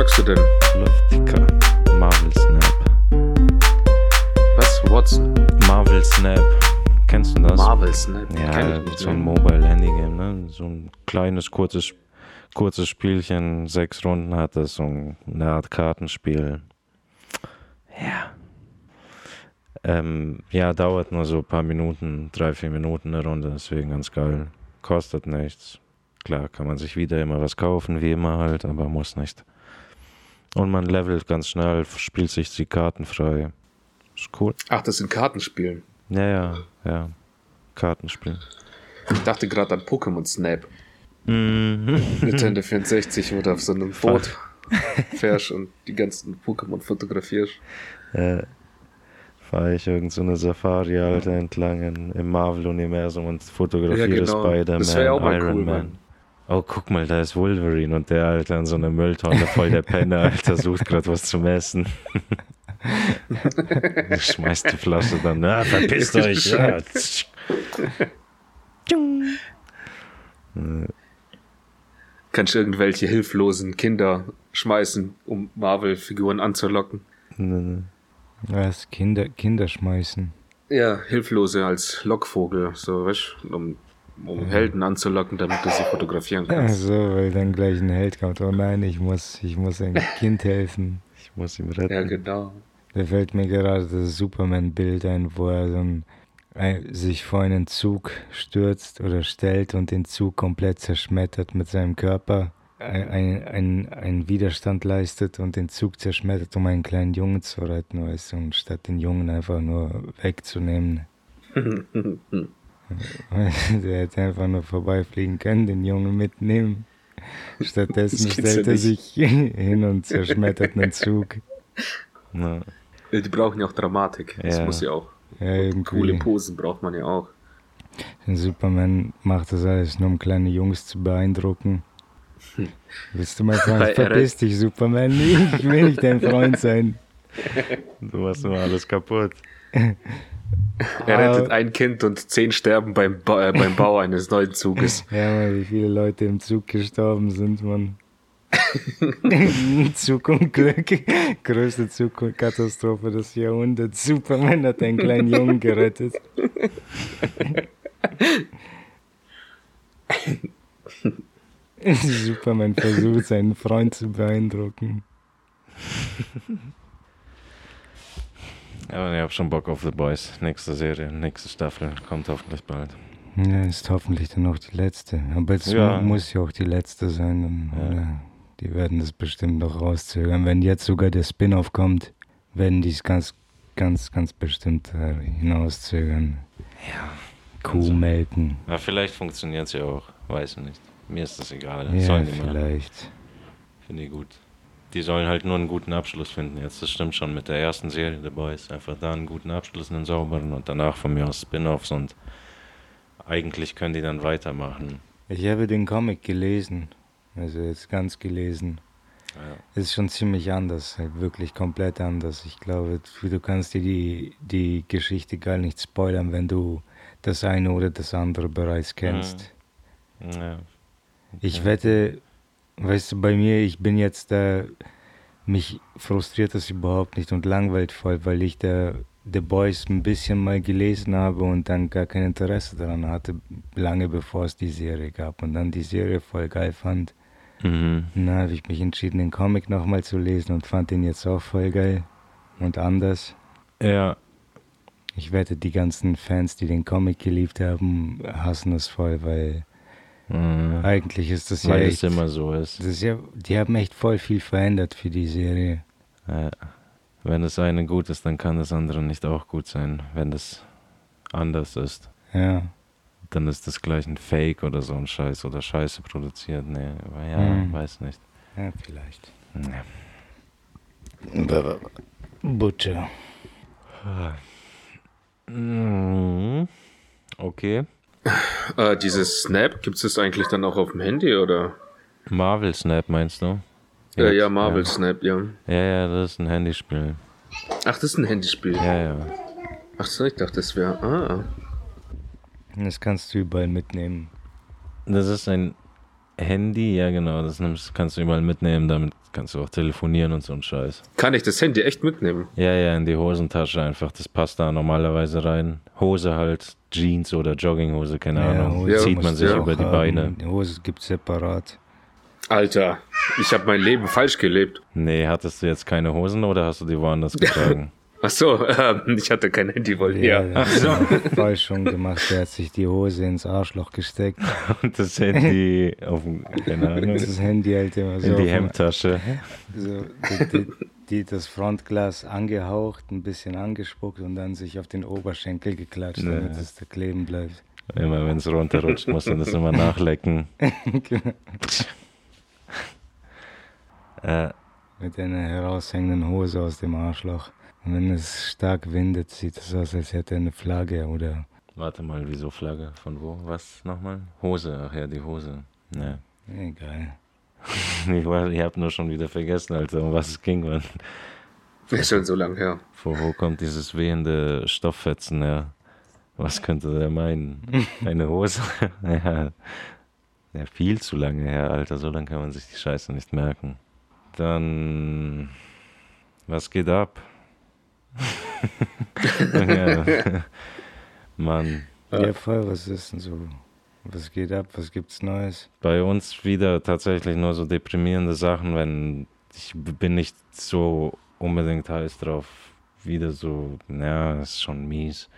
zockst du denn? Luftiker. Marvel Snap. Was? Watson? Marvel Snap. Kennst du das? Marvel Snap? Ja, so ein ne? Mobile-Handy-Game, ne? So ein kleines, kurzes, kurzes Spielchen, sechs Runden hat das, so ein- eine Art Kartenspiel. Ja. Ähm, ja, dauert nur so ein paar Minuten, drei, vier Minuten eine Runde, deswegen ganz geil. Kostet nichts. Klar, kann man sich wieder immer was kaufen, wie immer halt, aber muss nicht. Und man levelt ganz schnell, spielt sich die Karten frei. Ist cool. Ach, das sind Kartenspielen. Ja, ja, ja. Kartenspiel. Ich dachte gerade an Pokémon Snap. Mhm. Nintendo 64, wo du auf so einem Boot fährst und die ganzen Pokémon fotografierst. äh, fahre ich irgend so eine Safari, Alter, entlang in, im Marvel-Universum und fotografiere Ja, genau. Spider-Man, Das wär ja auch mal Iron cool, Man. Oh, guck mal, da ist Wolverine und der Alter in so einer Mülltonne voll der Penner, Alter, sucht gerade was zum Essen. Schmeißt die Flasche dann, na, verpisst euch. Ja. Kannst irgendwelche hilflosen Kinder schmeißen, um Marvel-Figuren anzulocken. Was? Kinder, Kinder schmeißen. Ja, hilflose als Lockvogel, so, weißt du, um, um Helden anzulocken, damit du sie fotografieren kannst. Also, weil dann gleich ein Held kommt. Oh nein, ich muss, ich muss einem Kind helfen. Ich muss ihm retten. Ja, genau. Da fällt mir gerade das Superman-Bild ein, wo er so ein, ein, sich vor einen Zug stürzt oder stellt und den Zug komplett zerschmettert mit seinem Körper, ein, ein, ein, einen Widerstand leistet und den Zug zerschmettert, um einen kleinen Jungen zu retten, weißt du, und statt den Jungen einfach nur wegzunehmen. Der hätte einfach nur vorbeifliegen können, den Jungen mitnehmen. Stattdessen stellt ja er sich hin und zerschmettert einen Zug. Na, Die brauchen ja auch Dramatik. Das Ja. muss ja auch. Ja. Coole Posen braucht man ja auch. Superman macht das alles nur, um kleine Jungs zu beeindrucken. Willst du mal sagen, er- verpiss dich, Superman, ich will nicht dein Freund sein. du machst immer alles kaputt. Er rettet ein Kind und zehn sterben beim, ba äh, beim Bau eines neuen Zuges. Ja, wie viele Leute im Zug gestorben sind, man. Zugunglück, größte Zugkatastrophe des Jahrhunderts. Superman hat einen kleinen Jungen gerettet. Superman versucht, seinen Freund zu beeindrucken. Aber ich habe schon Bock auf The Boys. Nächste Serie, nächste Staffel kommt hoffentlich bald. Ja, ist hoffentlich dann auch die letzte. Aber es Ja. muss ja auch die letzte sein. Dann, Ja. Die werden das bestimmt noch rauszögern. Wenn jetzt sogar der Spin-off kommt, werden die es ganz, ganz, ganz bestimmt äh, hinauszögern. Ja. Kuh Also- melken. Ja, vielleicht funktioniert es ja auch. Weiß ich nicht. Mir ist das egal. Ja, sollen die machen. vielleicht. Finde ich gut. Die sollen halt nur einen guten Abschluss finden. Jetzt, das stimmt schon mit der ersten Serie The Boys. Einfach da einen guten Abschluss, einen sauberen und danach von mir aus Spin-offs und eigentlich können die dann weitermachen. Ich habe den Comic gelesen. Also jetzt ganz gelesen. Ja. Ist schon ziemlich anders, halt wirklich komplett anders. Ich glaube, du kannst dir die, die Geschichte gar nicht spoilern, wenn du das eine oder das andere bereits kennst. Ja. Ich Ja. wette, weißt du, bei mir, ich bin jetzt da, mich frustriert das überhaupt nicht und langweilt voll, weil ich da The Boys ein bisschen mal gelesen habe und dann gar kein Interesse daran hatte, lange bevor es die Serie gab und dann die Serie voll geil fand. Mhm. Dann habe ich mich entschieden, den Comic nochmal zu lesen und fand den jetzt auch voll geil und anders. Ja. Ich wette, die ganzen Fans, die den Comic geliebt haben, hassen es voll, weil Mhm. eigentlich ist das ja Weil echt... es immer so ist. Das ist ja, die haben echt voll viel verändert für die Serie. Ja. Wenn das eine gut ist, dann kann das andere nicht auch gut sein. Wenn das anders ist, Ja. dann ist das gleich ein Fake oder so ein Scheiß oder Scheiße produziert. Nee, aber ja, Mhm. weiß nicht. Ja, vielleicht. Nee. Butcher. Mhm. Okay. Äh, dieses Snap, gibt es das eigentlich dann auch auf dem Handy oder? Marvel Snap meinst du? Ja, ja, Marvel Snap, ja. Ja, ja, das ist ein Handyspiel. Ach, das ist ein Handyspiel. Ja, ja. Ach so, ich dachte, das wäre. Ah. Das kannst du überall mitnehmen. Das ist ein Handy, ja genau, das nimmst, kannst du überall mitnehmen, damit Kannst du auch telefonieren und so ein Scheiß. Kann ich das Handy echt mitnehmen? Ja, ja, in die Hosentasche einfach. Das passt da normalerweise rein. Hose halt, Jeans oder Jogginghose, keine Ja, Ahnung. Hose Zieht man sich über die haben. Beine. Die Hose gibt separat. Alter, ich habe mein Leben falsch gelebt. Nee, hattest du jetzt keine Hosen oder hast du die woanders getragen? Ach so, ähm, ich hatte kein Handy wohl. Ja. Ja, hat falsch schon gemacht. Der hat sich die Hose ins Arschloch gesteckt. und das Handy auf dem, keine Ahnung, Das Handy halt immer so. in die Hemdtasche. So, die, die, die, das Frontglas angehaucht, ein bisschen angespuckt und dann sich auf den Oberschenkel geklatscht, Ja. damit es da kleben bleibt. Immer wenn es runterrutscht, muss man das immer nachlecken. Genau. Äh, Mit einer heraushängenden Hose aus dem Arschloch. Und wenn es stark windet, sieht es aus, als hätte er eine Flagge oder. warte mal, wieso Flagge? Von wo? Was nochmal? Hose, ach ja, die Hose. Ne. Egal. Ich, war- ich hab nur schon wieder vergessen, Alter, um was es ging. Man. Ist schon so lang her. Von wo kommt dieses wehende Stofffetzen her? Was könnte der meinen? Eine Hose? ja. ja, viel zu lange her, Alter. So lange kann man sich die Scheiße nicht merken. Dann, was geht ab? Ja. Mann, Ja, voll, was ist denn so? Was geht ab? Was gibt's Neues? bei uns wieder tatsächlich nur so deprimierende Sachen, wenn ich bin nicht so unbedingt heiß drauf. Wieder so, ja, das ist schon mies.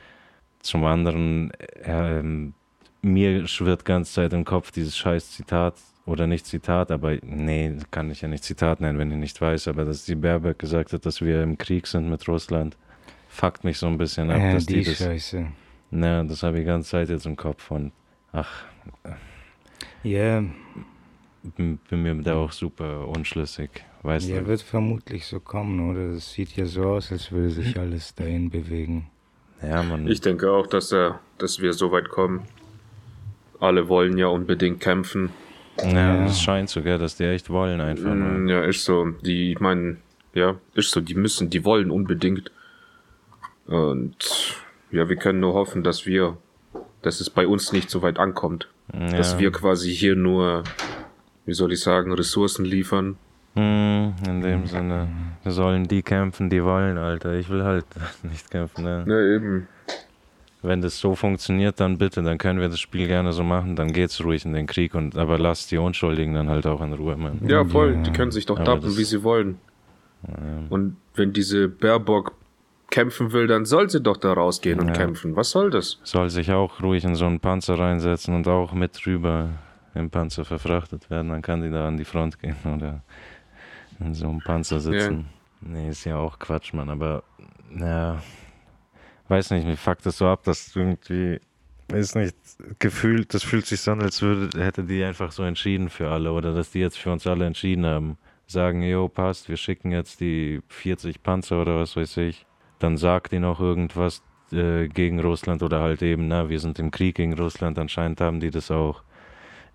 Zum anderen, ähm, mir schwirrt ganze Zeit im Kopf dieses scheiß Zitat, oder nicht Zitat, aber nee, kann ich ja nicht Zitat nennen, wenn ich nicht weiß, aber dass die Baerbock gesagt hat, dass wir im Krieg sind mit Russland, fuckt mich so ein bisschen ab, Ja, dass die, die das, Scheiße. na, das habe ich die ganze Zeit jetzt im Kopf und ach, Ja, bin, bin mir da auch super unschlüssig. Weißt ja, du? wird vermutlich so kommen, oder? Das sieht ja so aus, als würde sich alles dahin bewegen. Ja, man. Ich denke auch, dass, äh, dass wir so weit kommen. Alle wollen ja unbedingt kämpfen. Ja, es scheint sogar, dass die echt wollen einfach. Mm, Mal. Ja, ist so. Die, ich meine, ja, ist so. Die müssen, die wollen unbedingt. Und ja, wir können nur hoffen, dass wir, dass es bei uns nicht so weit ankommt. Dass Ja. wir quasi hier nur, wie soll ich sagen, Ressourcen liefern. Hm, in dem Sinne, sollen die kämpfen, die wollen, Alter. Ich will halt nicht kämpfen. Ne? Ja, eben. Wenn das so funktioniert, dann bitte, dann können wir das Spiel gerne so machen. Dann geht's ruhig in den Krieg und aber lasst die Unschuldigen dann halt auch in Ruhe, man. Ja, voll. Ja. Die können sich doch Aber tappen, das- wie sie wollen. Und wenn diese Baerbock kämpfen will, dann soll sie doch da rausgehen und Ja. kämpfen. Was soll das? Soll sich auch ruhig in so einen Panzer reinsetzen und auch mit rüber im Panzer verfrachtet werden. Dann kann die da an die Front gehen oder in so einem Panzer sitzen. Nee, ist ja auch Quatsch, Mann. Aber, ja, weiß nicht, mir fuckt das so ab, dass irgendwie, ist nicht, gefühlt, das fühlt sich so an, als würde, hätte die einfach so entschieden für alle oder dass die jetzt für uns alle entschieden haben. Sagen, jo, passt, wir schicken jetzt die 40 Panzer oder was weiß ich. Dann sagt die noch irgendwas äh, gegen Russland oder halt eben, na, wir sind im Krieg gegen Russland. Anscheinend haben die das auch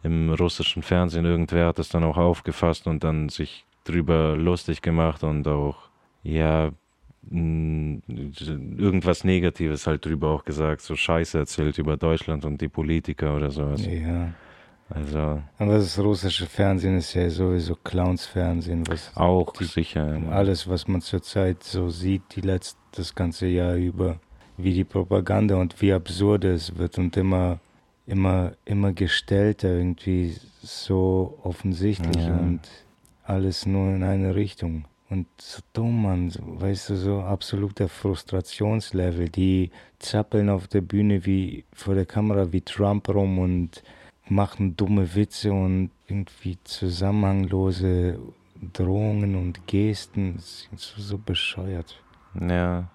im russischen Fernsehen. Irgendwer hat das dann auch aufgefasst und dann sich drüber lustig gemacht und auch, ja, irgendwas Negatives halt drüber auch gesagt, so Scheiße erzählt über Deutschland und die Politiker oder sowas. Ja. Also Aber das russische Fernsehen ist ja sowieso Clowns-Fernsehen, was auch die- sicher. ja. alles, was man zurzeit so sieht, die letzt, das ganze Jahr über, wie die Propaganda und wie absurd es wird und immer, immer, immer gestellter, irgendwie so offensichtlich Ja. und alles nur in eine Richtung. Und so dumm, man, weißt du, so absoluter Frustrationslevel. Die zappeln auf der Bühne wie vor der Kamera wie Trump rum und machen dumme Witze und irgendwie zusammenhanglose Drohungen und Gesten. Das ist so, so bescheuert. Ja.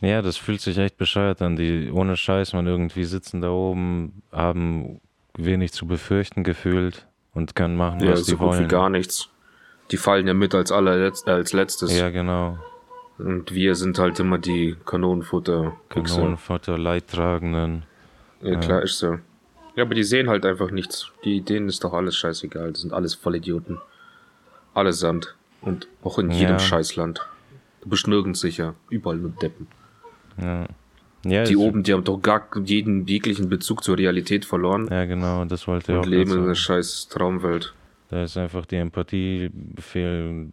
Ja, das fühlt sich echt bescheuert an. Die ohne Scheiß, man irgendwie sitzen da oben, haben wenig zu befürchten gefühlt und können machen, Ja, was so die gut wollen. wie gar nichts. Die fallen ja mit als allerletzt, als letztes. Ja, genau. Und wir sind halt immer die Kanonenfutter. Kanonenfutter, Leidtragenden. Ja, klar ist so. Ja, aber die sehen halt einfach nichts. Die Denen ist doch alles scheißegal. Das sind alles Vollidioten. Allesamt. Und auch in jedem Ja. Scheißland. Du bist nirgends sicher. Überall nur Deppen. Ja. Ja, Die oben, die haben doch gar jeden jeglichen Bezug zur Realität verloren Ja, genau, das wollte ich und auch leben in einer scheiß Traumwelt. Da ist einfach die Empathie fehl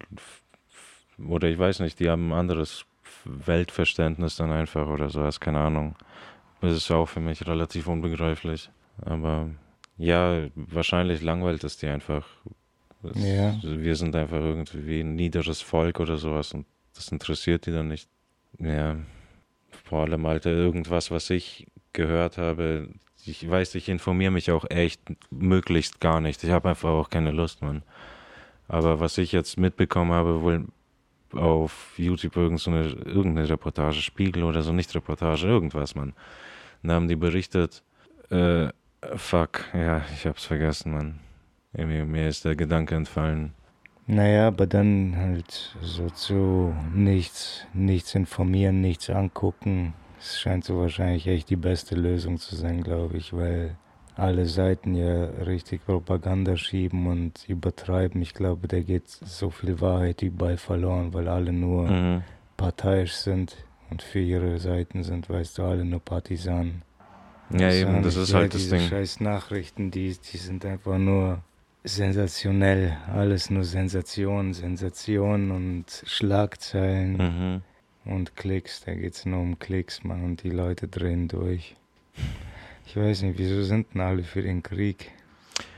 oder ich weiß nicht, die haben ein anderes Weltverständnis dann einfach oder sowas, keine Ahnung. Das ist auch für mich relativ unbegreiflich. Aber ja, wahrscheinlich langweilt es die einfach. Das, Ja. Wir sind einfach irgendwie ein niederes Volk oder sowas und das interessiert die dann nicht. Ja, vor allem, Alter, irgendwas, was ich gehört habe. Ich weiß, ich informiere mich auch echt möglichst gar nicht. Ich habe einfach auch keine Lust, Mann. Aber was ich jetzt mitbekommen habe, wohl auf YouTube irgend so eine, irgendeine Reportage, Spiegel oder so, nicht Reportage, irgendwas, Mann. Dann haben die berichtet, äh, fuck, ja, ich hab's vergessen, Mann. Irgendwie, mir ist der Gedanke entfallen. Naja, aber dann halt so zu nichts, nichts informieren, nichts angucken. Das scheint so wahrscheinlich echt die beste Lösung zu sein, glaube ich, weil alle Seiten ja richtig Propaganda schieben und übertreiben. Ich glaube, da geht so viel Wahrheit überall verloren, weil alle nur Mhm. parteiisch sind und für ihre Seiten sind, weißt du, alle nur Partisanen. Ja, eben, das ist halt das Ding. scheiß Nachrichten, die, die sind einfach nur sensationell. Alles nur Sensation, Sensation und Schlagzeilen Mhm. Und Klicks. Da geht's nur um Klicks, Mann, und die Leute drehen durch. Ich weiß nicht, wieso sind denn alle für den Krieg?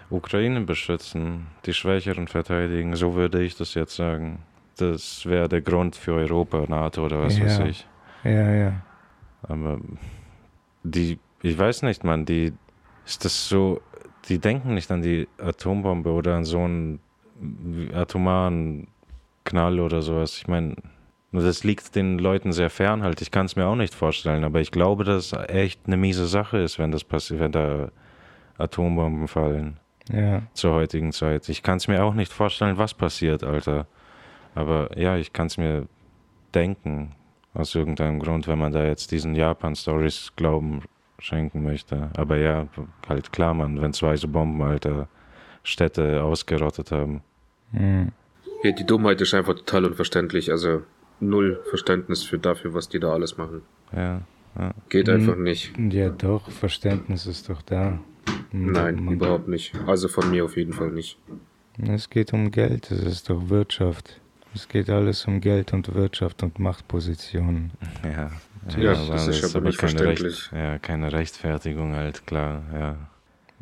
Ukraine beschützen, die Schwächeren verteidigen, so würde ich das jetzt sagen. Das wäre der Grund für Europa, NATO oder was Ja. weiß ich. Ja, ja. Aber die, ich weiß nicht, man, die, ist das so, die denken nicht an die Atombombe oder an so einen atomaren Knall oder sowas. Ich meine, das liegt den Leuten sehr fern halt. Ich kann es mir auch nicht vorstellen, aber ich glaube, dass es echt eine miese Sache ist, wenn das passiert, wenn da Atombomben fallen Ja, zur heutigen Zeit. Ich kann es mir auch nicht vorstellen, was passiert, Alter. Aber ja, ich kann es mir denken, aus irgendeinem Grund, wenn man da jetzt diesen Japan-Stories Glauben schenken möchte. Aber ja, halt klar, man, wenn zwei so Bomben, Alter, Städte ausgerottet haben. hm. Ja, die Dummheit ist einfach total unverständlich. Also null Verständnis für dafür, was die da alles machen. Ja, ja. Geht Mhm. einfach nicht. ja doch, Verständnis ist doch da. Nein, Man- überhaupt nicht. Also von mir auf jeden Fall nicht. Es geht um Geld, es ist doch Wirtschaft. Es geht alles um Geld und Wirtschaft und Machtpositionen. Ja, Ja, aber das ist aber nicht keine, verständlich. ja, keine Rechtfertigung halt, klar, ja.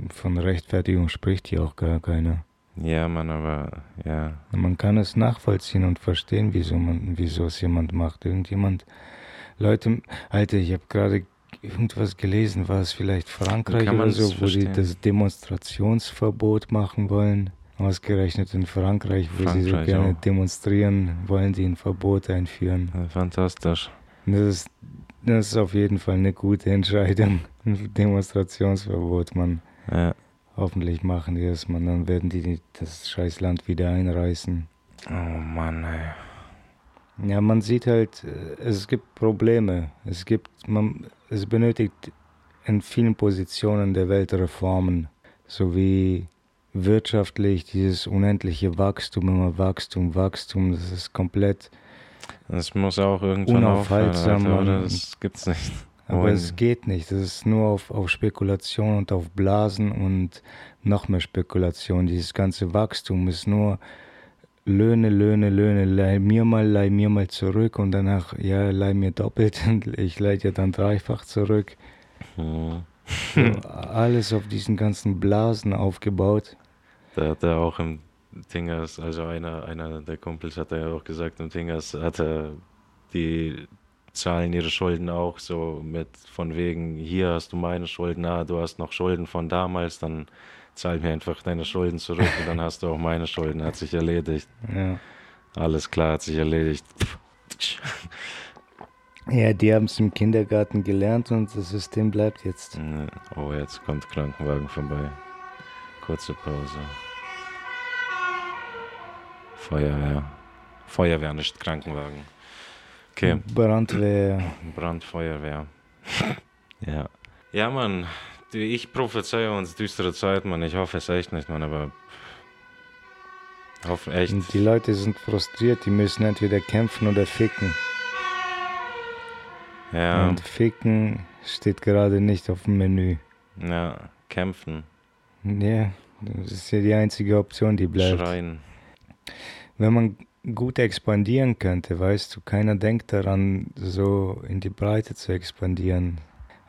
Von Rechtfertigung spricht hier auch gar keiner. Ja, Mann, aber ja, Man kann es nachvollziehen und verstehen, wieso, man, wieso es jemand macht. Irgendjemand, Leute, Alter, ich habe gerade irgendwas gelesen, war es vielleicht Frankreich man oder so, wo die verstehen? das Demonstrationsverbot machen wollen. Ausgerechnet in Frankreich, wo sie so Frankreich gerne auch. demonstrieren, wollen die ein Verbot einführen. fantastisch. Das ist, das ist auf jeden Fall eine gute Entscheidung. Ein Demonstrationsverbot, man. Ja. Hoffentlich machen die das, man. Dann werden die das scheiß Land wieder einreißen. Oh Mann, ey. Ja, man sieht halt, äh, es gibt Probleme. Es gibt, man, es benötigt in vielen Positionen der Welt Reformen, sowie wirtschaftlich dieses unendliche Wachstum, immer Wachstum, Wachstum, das ist komplett, Das muss auch irgendwann aufhören, Unaufhaltsam, Alter, oder? Das gibt's nicht. Aber Und- es geht nicht. Das ist nur auf, auf Spekulation und auf Blasen und noch mehr Spekulation. Dieses ganze Wachstum ist nur Löhne, Löhne, Löhne, leih mir mal, leih mir mal zurück und danach, ja, leih mir doppelt und ich leih dir dann dreifach zurück. Hm. So, alles auf diesen ganzen Blasen aufgebaut. Da hat er auch im Tingers, also einer, einer der Kumpels hat er ja auch gesagt, im Tingers hat er die zahlen ihre Schulden auch so mit von wegen, hier hast du meine Schulden, ah, du hast noch Schulden von damals, dann zahl mir einfach deine Schulden zurück und dann hast du auch meine Schulden, hat sich erledigt. Ja, Alles klar, hat sich erledigt. ja die haben es im Kindergarten gelernt und das System bleibt jetzt. Oh, jetzt kommt Krankenwagen vorbei. Kurze Pause. Feuerwehr. Feuerwehr, nicht Krankenwagen. Okay. Brandwehr. Brandfeuerwehr. ja. Ja, Mann. Ich prophezeie uns düstere Zeit, Mann. Ich hoffe es echt nicht, Mann, aber. Hoffe echt. Und die Leute sind frustriert, die müssen entweder kämpfen oder ficken. Ja, Und ficken steht gerade nicht auf dem Menü. ja, kämpfen. Ja, Das ist ja die einzige Option, die bleibt. Schreien. Wenn man gut expandieren könnte, weißt du, keiner denkt daran, so in die Breite zu expandieren,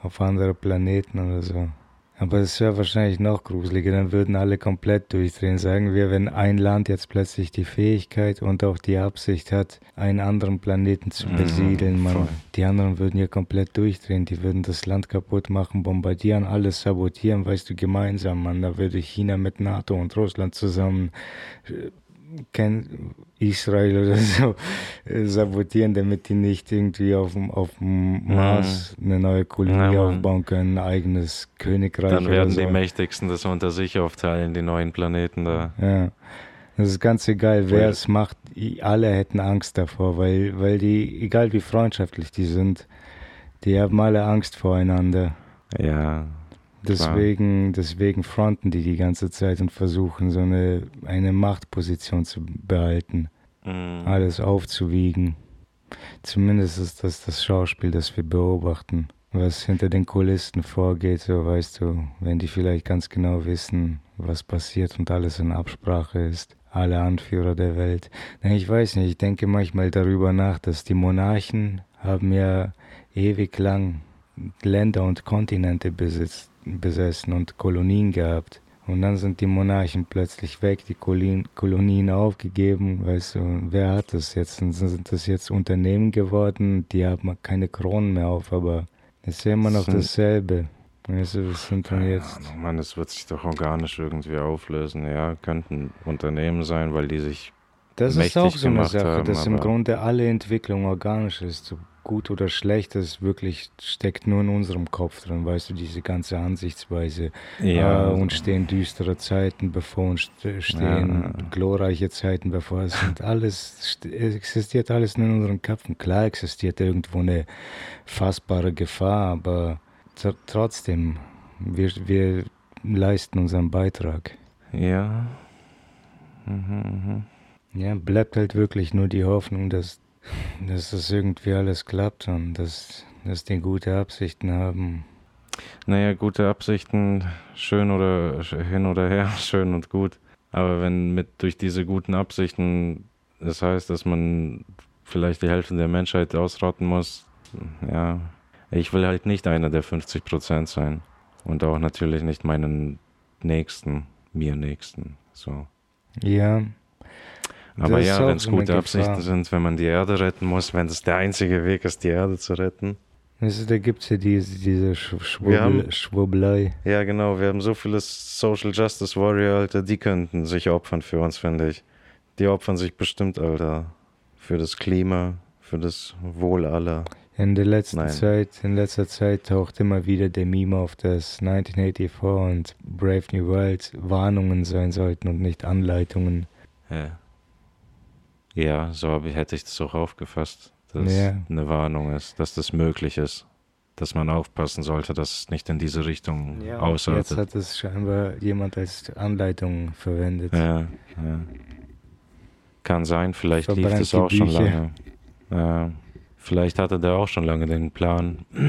auf andere Planeten oder so. Aber es wäre wahrscheinlich noch gruseliger, dann würden alle komplett durchdrehen. Sagen wir, wenn ein Land jetzt plötzlich die Fähigkeit und auch die Absicht hat, einen anderen Planeten zu Mhm, besiedeln, man, die anderen würden ja komplett durchdrehen. Die würden das Land kaputt machen, bombardieren, alles sabotieren, weißt du, gemeinsam, man. Da würde China mit NATO und Russland zusammen äh, kein Israel oder so äh, sabotieren, damit die nicht irgendwie auf dem, auf dem Mars eine neue Kolonie Ja, aufbauen können, ein eigenes Königreich Dann werden so. die Mächtigsten das unter sich aufteilen, die neuen Planeten da. Ja. Das ist ganz egal, wer es macht. Alle hätten Angst davor, weil, weil die, egal wie freundschaftlich die sind, die haben alle Angst voreinander. Ja, Deswegen, deswegen fronten die die ganze Zeit und versuchen, so eine, eine Machtposition zu behalten, mhm. alles aufzuwiegen. Zumindest ist das das Schauspiel, das wir beobachten. Was hinter den Kulissen vorgeht, so weißt du, wenn die vielleicht ganz genau wissen, was passiert und alles in Absprache ist. Alle Anführer der Welt. Ich weiß nicht, ich denke manchmal darüber nach, dass die Monarchen haben ja ewig lang Länder und Kontinente besitzt, besessen und Kolonien gehabt. Und dann sind die Monarchen plötzlich weg, die Kolonien, Kolonien aufgegeben, weißt du, und wer hat das jetzt? Sind, sind das jetzt Unternehmen geworden, die haben keine Kronen mehr auf, aber es ist ja immer noch dasselbe. Weißt du, das sind dann jetzt, Ahnung, Mann, es wird sich doch organisch irgendwie auflösen. Ja, könnten Unternehmen sein, weil die sich. das ist auch so eine Sache, haben, dass im Grunde alle Entwicklung organisch ist, so gut oder schlecht, das wirklich steckt nur in unserem Kopf drin, weißt du, diese ganze Ansichtsweise. Ja, äh, uns stehen düstere Zeiten bevor, uns st- stehen Ja. glorreiche Zeiten bevor. Es sind alles, st- es existiert alles nur in unseren Köpfen. Klar existiert irgendwo eine fassbare Gefahr, aber tr- trotzdem, wir, wir leisten unseren Beitrag. Ja. Mhm, mhm. Ja, bleibt halt wirklich nur die Hoffnung, dass, dass das irgendwie alles klappt und dass, dass die gute Absichten haben. Naja, gute Absichten, schön oder hin oder her, schön und gut. Aber wenn mit durch diese guten Absichten das heißt, dass man vielleicht die Hälfte der Menschheit ausrotten muss, ja, ich will halt nicht einer der 50 Prozent sein. Und auch natürlich nicht meinen Nächsten, mir Nächsten. So. Ja, Aber Das ja, wenn es gute Absichten Gefahr. sind, wenn man die Erde retten muss, wenn es der einzige Weg ist, die Erde zu retten. da gibt es ja diese, diese haben- Schwurbel, Schwurbelei. Ja, genau, wir haben so viele Social Justice Warrior, Alter, die könnten sich opfern für uns, finde ich. Die opfern sich bestimmt, Alter, für das Klima, für das Wohl aller. In der letzten Nein. Zeit, in letzter Zeit taucht immer wieder der Meme auf, dass 1984 und Brave New World Warnungen sein sollten und nicht Anleitungen. Ja, ja so hätte ich das auch aufgefasst, dass Ja. eine Warnung ist, dass das möglich ist. Dass man aufpassen sollte, dass es nicht in diese Richtung Jetzt ausartet. hat es scheinbar jemand als Anleitung verwendet. Ja, ja. Kann sein, vielleicht lief Verbrennt das die auch schon lange. Ja. Vielleicht hatte der auch schon lange den Plan. Ja,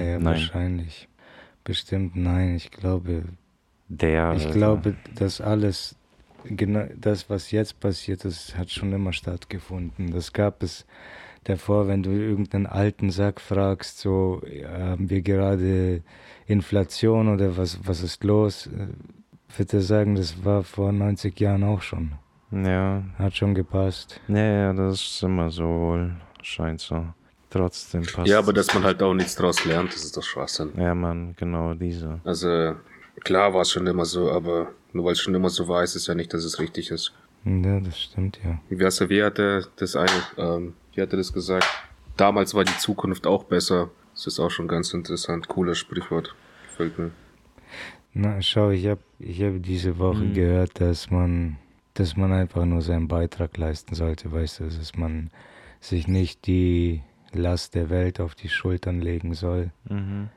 ja, Nein. wahrscheinlich. Bestimmt nein. Ich glaube, Der. ich glaube, dass alles, genau das, was jetzt passiert ist, hat schon immer stattgefunden. Das gab es davor, wenn du irgendeinen alten Sack fragst, so haben wir gerade Inflation oder was, was ist los, äh, wird er sagen, das war vor 90 Jahren auch schon. Ja, Hat schon gepasst. ja, ja, das ist immer so wohl. Scheint so. Trotzdem passt. Ja, aber dass man halt auch nichts draus lernt, das ist doch Schwachsinn. Ja, Mann, genau diese. Also, klar war es schon immer so, aber nur weil es schon immer so war, ist es ja nicht, dass es richtig ist. Ja, das stimmt ja. Wie, er, wie hat er das eine, ähm, wie hat er das gesagt? Damals war die Zukunft auch besser. Das ist auch schon ganz interessant. Cooles Sprichwort. Gefällt mir. Na, schau, ich habe ich hab diese Woche Mhm. gehört, dass man, dass man einfach nur seinen Beitrag leisten sollte, weißt du, dass man sich nicht die Last der Welt auf die Schultern legen soll, Mhm.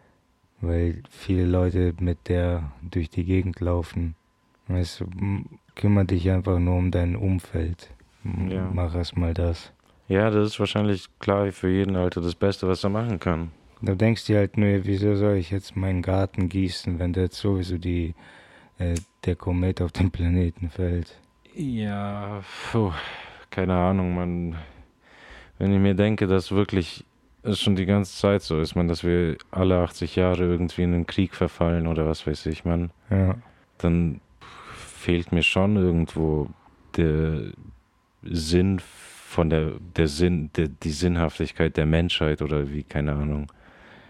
weil viele Leute mit der durch die Gegend laufen. M- kümmere dich einfach nur um dein Umfeld. Ja. Mach erst mal das. Ja, das ist wahrscheinlich klar für jeden Alter das Beste, was er machen kann. Du denkst dir halt nur, wieso soll ich jetzt meinen Garten gießen, wenn jetzt sowieso die äh, der Komet auf den Planeten fällt. Ja, puh, keine Ahnung, man. Wenn ich mir denke, dass wirklich es schon die ganze Zeit so ist, man, dass wir alle 80 Jahre irgendwie in einen Krieg verfallen oder was weiß ich, man, Ja. dann fehlt mir schon irgendwo der Sinn von der, der Sinn, der, die Sinnhaftigkeit der Menschheit oder wie, keine Ahnung.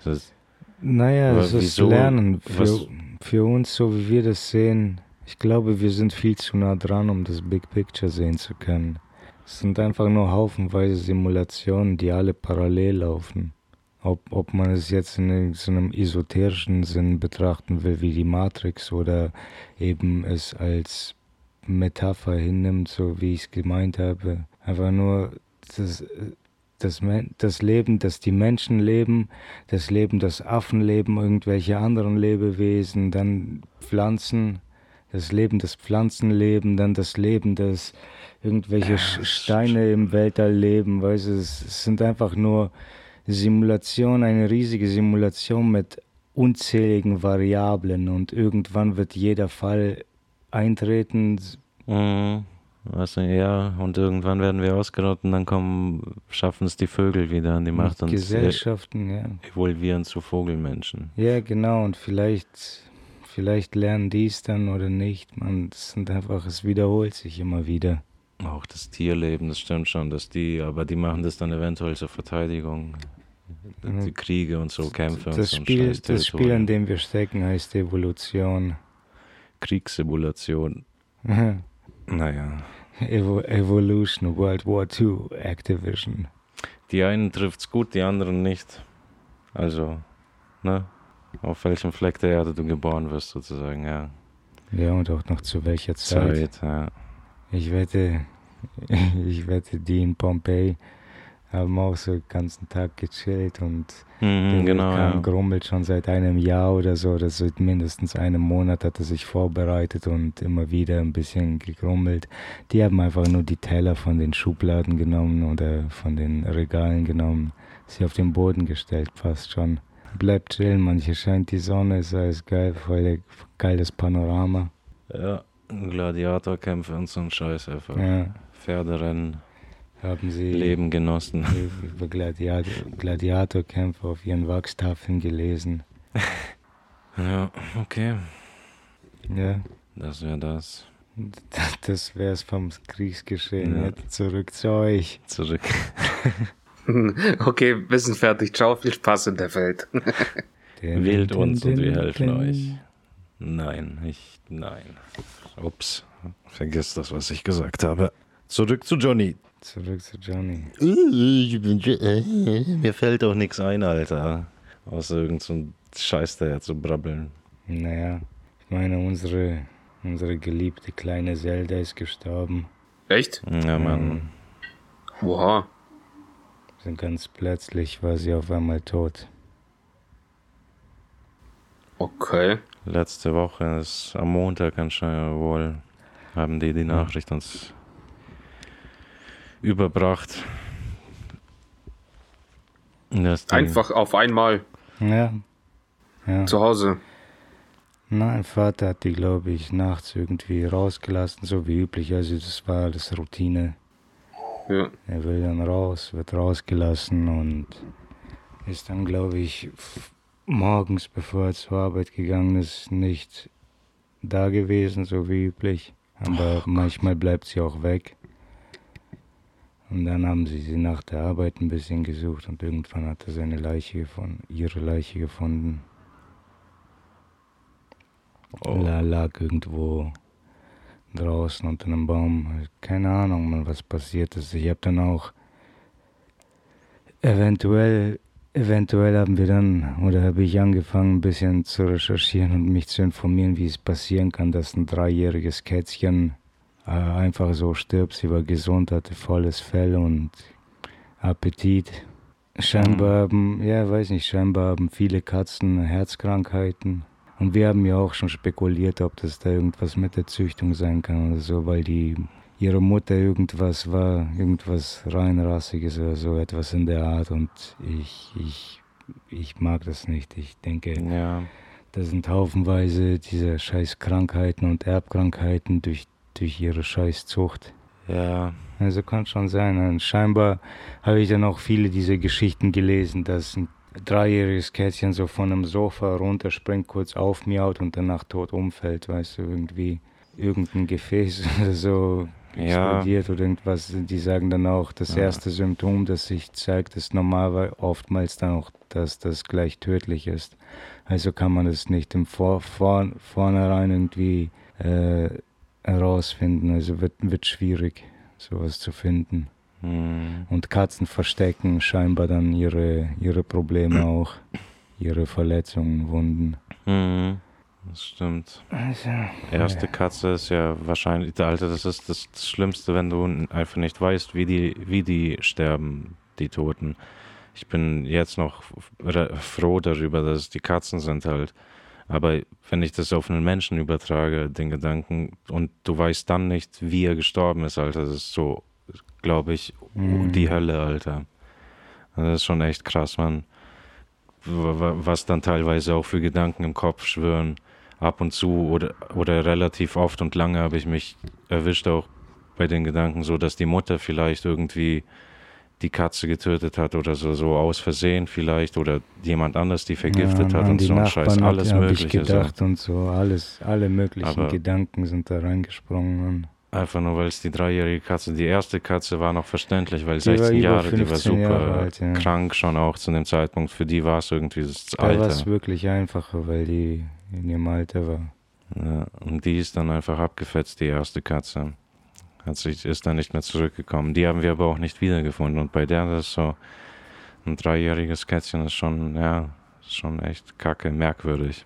Das, Naja, das ist wieso- Lernen. Für, was- für uns, so wie wir das sehen, ich glaube, wir sind viel zu nah dran, um das Big Picture sehen zu können. Es sind einfach nur haufenweise Simulationen, die alle parallel laufen. Ob, ob man es jetzt in so einem esoterischen Sinn betrachten will, wie die Matrix, oder eben es als Metapher hinnimmt, so wie ich es gemeint habe. Einfach nur das, das, das Leben, das die Menschen leben, das Leben, das Affen leben, irgendwelche anderen Lebewesen, dann Pflanzen, das Leben, das Pflanzen leben, dann das Leben, das irgendwelche Steine im Weltall leben, weißt du, es, es sind einfach nur Simulation, eine riesige Simulation mit unzähligen Variablen und irgendwann wird jeder Fall eintreten, Mhm. Weißt du, ja, und irgendwann werden wir ausgerottet und dann kommen, schaffen es die Vögel wieder an die Macht und Gesellschaften, ja. evolvieren zu Vogelmenschen. Ja, genau, und vielleicht, vielleicht lernen die es dann oder nicht. Man, es einfach, es wiederholt sich immer wieder. Auch das Tierleben, das stimmt schon, dass die, aber die machen das dann eventuell zur Verteidigung. Die Kriege und so, Kämpfe und Das so ein Spiel, das Spiel, in dem wir stecken, heißt Evolution. Kriegssimulation. Naja. Evo Evolution, World War II, Activision. Die einen trifft's gut, die anderen nicht. Also, ne? Auf welchem Fleck der Erde du geboren wirst, sozusagen, ja. Ja, und auch noch zu welcher Zeit. Zeit, ja. Ich wette, ich wette, die in Pompeji haben auch so den ganzen Tag gechillt und Mhm, genau, Vulkan ja. grummelt schon seit einem Jahr oder so, oder seit mindestens einem Monat hat er sich vorbereitet und immer wieder ein bisschen gegrummelt. Die haben einfach nur die Teller von den Schubladen genommen oder von den Regalen genommen, sie auf den Boden gestellt, fast schon. Bleibt chillen, manche scheint die Sonne, ist alles geil, voll geiles Panorama. Ja, Gladiatorkämpfe und so ein Scheiß einfach. Ja, Pferderennen, haben sie Leben genossen. über Gladiator, Gladiatorkämpfe auf ihren Wachstafeln gelesen. Ja, okay. Ja. Das wäre das. Das wär's vom Kriegsgeschehen. Ja. Zurück zu euch. Zurück. Okay, wir sind fertig. Ciao, viel Spaß in der Welt. Wählt uns und wir helfen euch. Nein, ich. Nein. Ups. Vergiss das, was ich gesagt habe. Zurück zu Johnny. Zurück zu Johnny. Äh, mir fällt auch nichts ein, Alter. Außer irgend so ein Scheiß daher zu brabbeln. Naja, ich meine, unsere, unsere geliebte kleine Zelda ist gestorben. Echt? Ja, Mann. Oha. Und ganz plötzlich war sie auf einmal tot. Okay. Letzte Woche, ist am Montag anscheinend wohl, haben die die Nachricht uns überbracht. Einfach auf einmal Ja. Ja. zu Hause. Mein Vater hat die, glaube ich, nachts irgendwie rausgelassen, so wie üblich. Also das war alles Routine. Ja. Er will dann raus, wird rausgelassen und ist dann, glaube ich, morgens, bevor er zur Arbeit gegangen ist, nicht da gewesen, so wie üblich. Aber manchmal bleibt sie auch weg. Und dann haben sie sie nach der Arbeit ein bisschen gesucht und irgendwann hat er seine Leiche gefunden, ihre Leiche gefunden. Oh. La lag irgendwo draußen unter einem Baum. Keine Ahnung, was passiert ist. Ich habe dann auch eventuell, eventuell haben wir dann, oder habe ich angefangen, ein bisschen zu recherchieren und mich zu informieren, wie es passieren kann, dass ein dreijähriges Kätzchen einfach so stirbt. Sie war gesund, hatte volles Fell und Appetit. Scheinbar haben, ja, weiß nicht, scheinbar haben viele Katzen Herzkrankheiten. Und wir haben ja auch schon spekuliert, ob das da irgendwas mit der Züchtung sein kann oder so, weil die ihre Mutter irgendwas war, irgendwas reinrassiges oder so, etwas in der Art. Und ich, ich, ich mag das nicht. Ich denke, Ja, da sind haufenweise diese scheiß Krankheiten und Erbkrankheiten durch, durch ihre scheiß Zucht. Ja. Also kann schon sein. Und scheinbar habe ich dann auch viele dieser Geschichten gelesen, dass ein dreijähriges Kätzchen so von einem Sofa runterspringt, kurz aufmiaut und danach tot umfällt, weißt du, irgendwie irgendein Gefäß oder so Ja. explodiert oder irgendwas. Die sagen dann auch, das Ja. erste Symptom, das sich zeigt, ist normal, oftmals dann auch, dass das gleich tödlich ist. Also kann man das nicht im Vor vor Vornherein irgendwie äh, herausfinden. Also wird, wird schwierig, sowas zu finden. Hm. Und Katzen verstecken scheinbar dann ihre, ihre Probleme auch, ihre Verletzungen, Wunden. Hm. Das stimmt. Also, Erste Katze ist ja wahrscheinlich, Alter, das ist das, Schlimmste, wenn du einfach nicht weißt, wie die, wie die sterben, die Toten. Ich bin jetzt noch froh darüber, dass es die Katzen sind halt. Aber wenn ich das auf einen Menschen übertrage, den Gedanken, und du weißt dann nicht, wie er gestorben ist, Alter, das ist so, glaube ich, Mhm. die Hölle, Alter. Das ist schon echt krass, man. Was dann teilweise auch für Gedanken im Kopf schwören. Ab und zu oder, oder relativ oft und lange habe ich mich erwischt auch bei den Gedanken so, dass die Mutter vielleicht irgendwie die Katze getötet hat oder so, so aus Versehen vielleicht oder jemand anders die vergiftet ja, hat und so ein Scheiß, alles Mögliche. ich So. gedacht und so, alles, alle möglichen Aber- Gedanken sind da reingesprungen. Und Einfach nur, weil es die dreijährige Katze, die erste Katze war noch verständlich, weil Die war 16 über Jahre, die war 15 Jahre super alt, ja. krank schon auch zu dem Zeitpunkt. Für die war es irgendwie das da war es Alter. wirklich einfacher, weil die in ihrem Alter war. Ja, und die ist dann einfach abgefetzt, die erste Katze. Hat sich, ist dann nicht mehr zurückgekommen. Die haben wir aber auch nicht wiedergefunden. Und bei der, das ist so ein dreijähriges Kätzchen, ist schon, ja, ist schon echt kacke, merkwürdig.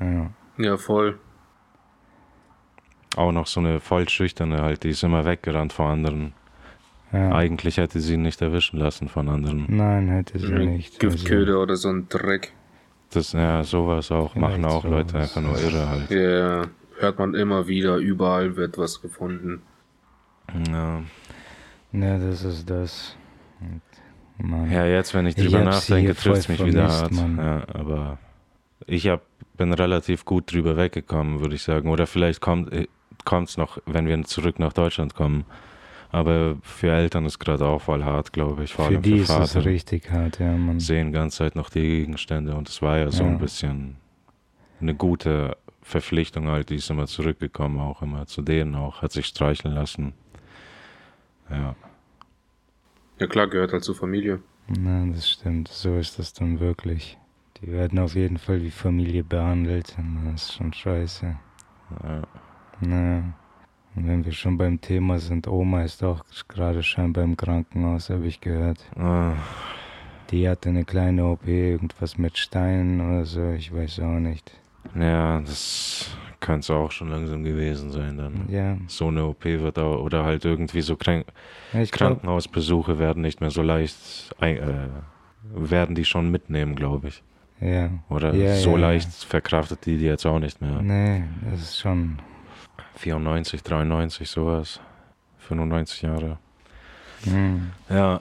Ja. Ja, voll. Auch noch so eine voll schüchterne halt, die ist immer weggerannt vor anderen. Ja. Eigentlich hätte sie ihn nicht erwischen lassen von anderen. Nein, hätte sie nicht. Also, Giftköder oder so ein Dreck. Das, ja, sowas auch, machen Vielleicht auch Leute sowas. einfach nur irre halt. Ja, hört man immer wieder, überall wird was gefunden. Ja. Ja, das ist das. Mann. Ja, jetzt, wenn ich Ich drüber sie nachdenke, trifft es mich wieder hart. Ja, aber ich hab, bin relativ gut drüber weggekommen, würde ich sagen. Oder vielleicht kommt es noch, wenn wir zurück nach Deutschland kommen. Aber für Eltern ist gerade auch voll hart, glaube ich. Vor Für allem die für ist es Vater. richtig hart, ja, man. Sehen die ganze Zeit noch die Gegenstände. Und es war ja so Ja. ein bisschen eine gute Verpflichtung halt. Die ist immer zurückgekommen, auch immer zu denen auch. Hat sich streicheln lassen. Ja. Ja klar, gehört halt zur Familie. Na, das stimmt. So ist das dann wirklich. Die werden auf jeden Fall wie Familie behandelt. Das ist schon scheiße. ja. Naja. Und wenn wir schon beim Thema sind, Oma ist auch gerade scheinbar im Krankenhaus, habe ich gehört. Ah, Die hatte eine kleine OP, irgendwas mit Steinen oder so, ich weiß auch nicht. Ja, das könnte es auch schon langsam gewesen sein dann. Ja, So eine OP wird auch, oder halt irgendwie so Krank glaube, Krankenhausbesuche werden nicht mehr so leicht, äh, werden die schon mitnehmen, glaube ich. ja. Oder Ja, so ja, ja. leicht verkraftet die die jetzt auch nicht mehr. Nee, das ist schon, 94, 93, sowas. 95 Jahre. hm, Ja.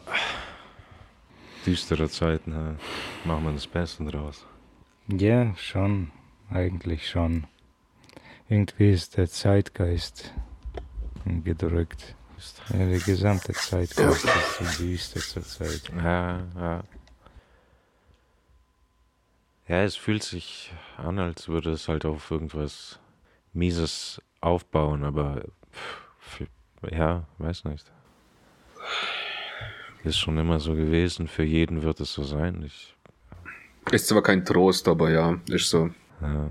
Düstere Zeiten, ja. machen wir das Beste draus. ja, schon, eigentlich schon. Irgendwie ist der Zeitgeist gedrückt. Ja, der gesamte Zeitgeist ist so düster zur Zeit. Ja, ja. Ja, es fühlt sich an, als würde es halt auf irgendwas Mieses aufbauen, aber pff, ja, weiß nicht. Ist schon immer so gewesen, für jeden wird es so sein. Ich, Ist zwar kein Trost, aber ja, ist so. ja,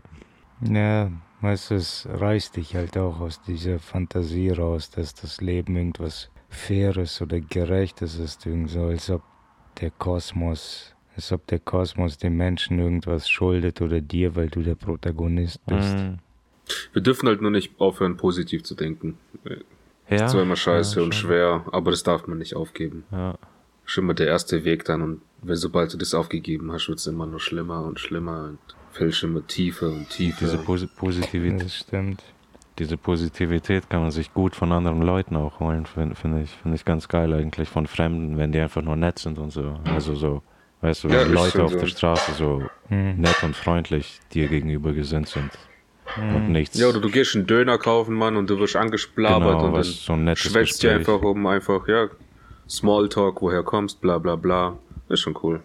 Ja, weißt du, es reißt dich halt auch aus dieser Fantasie raus, dass das Leben irgendwas Faires oder Gerechtes ist, irgendwie so, als ob der Kosmos, als ob der Kosmos dem Menschen irgendwas schuldet oder dir, weil du der Protagonist bist. Mm, Wir dürfen halt nur nicht aufhören, positiv zu denken. ja, Zwar immer scheiße ja, und schwer, aber das darf man nicht aufgeben. Ja, Schon mal der erste Weg dann und wenn sobald du das aufgegeben hast, wird es immer nur schlimmer und schlimmer und fällst immer tiefer und tiefer. diese Posi Positivität, Das stimmt. diese Positivität kann man sich gut von anderen Leuten auch holen, finde find ich, finde ich ganz geil eigentlich, von Fremden, wenn die einfach nur nett sind und so. Also so Weißt du, Ja, wenn Leute auf so. der Straße so Hm. nett und freundlich dir gegenüber gesinnt sind und nichts. Ja, oder du gehst einen Döner kaufen, Mann, und du wirst angesplabbert Genau, und was dann so ein nettes schwätzt dir einfach um einfach, ja, Smalltalk, woher kommst, bla bla bla. Ist schon cool.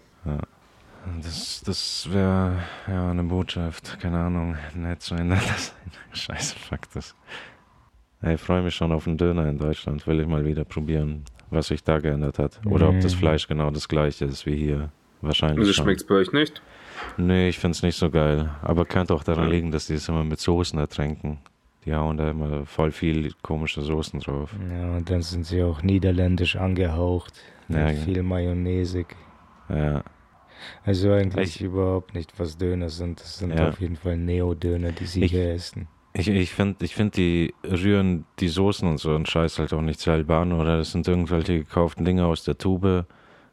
Das, das wäre ja eine Botschaft, keine Ahnung, nett zu ändern. Das Scheiße, fuck das. Ich freue mich schon auf einen Döner in Deutschland, will ich mal wieder probieren, was sich da geändert hat. Oder ob das. Fleisch genau das gleiche ist wie hier. Wahrscheinlich. Wieso schon. schmeckt's bei euch nicht? Nee, ich find's nicht so geil. Aber könnte auch daran Ja. liegen, dass die es immer mit Soßen ertränken. Die hauen da immer voll viel komische Soßen drauf. Ja, und dann sind sie auch niederländisch angehaucht. Ja, viel Mayonnaise. Ja, Also eigentlich Ich- überhaupt nicht, was Döner sind. Das sind Ja. auf jeden Fall Neo-Döner, die sie Ich- hier essen. ich, ich finde, ich find, die rühren die Soßen und so und Scheiß halt auch nicht selber an. Oder das sind irgendwelche gekauften Dinge aus der Tube.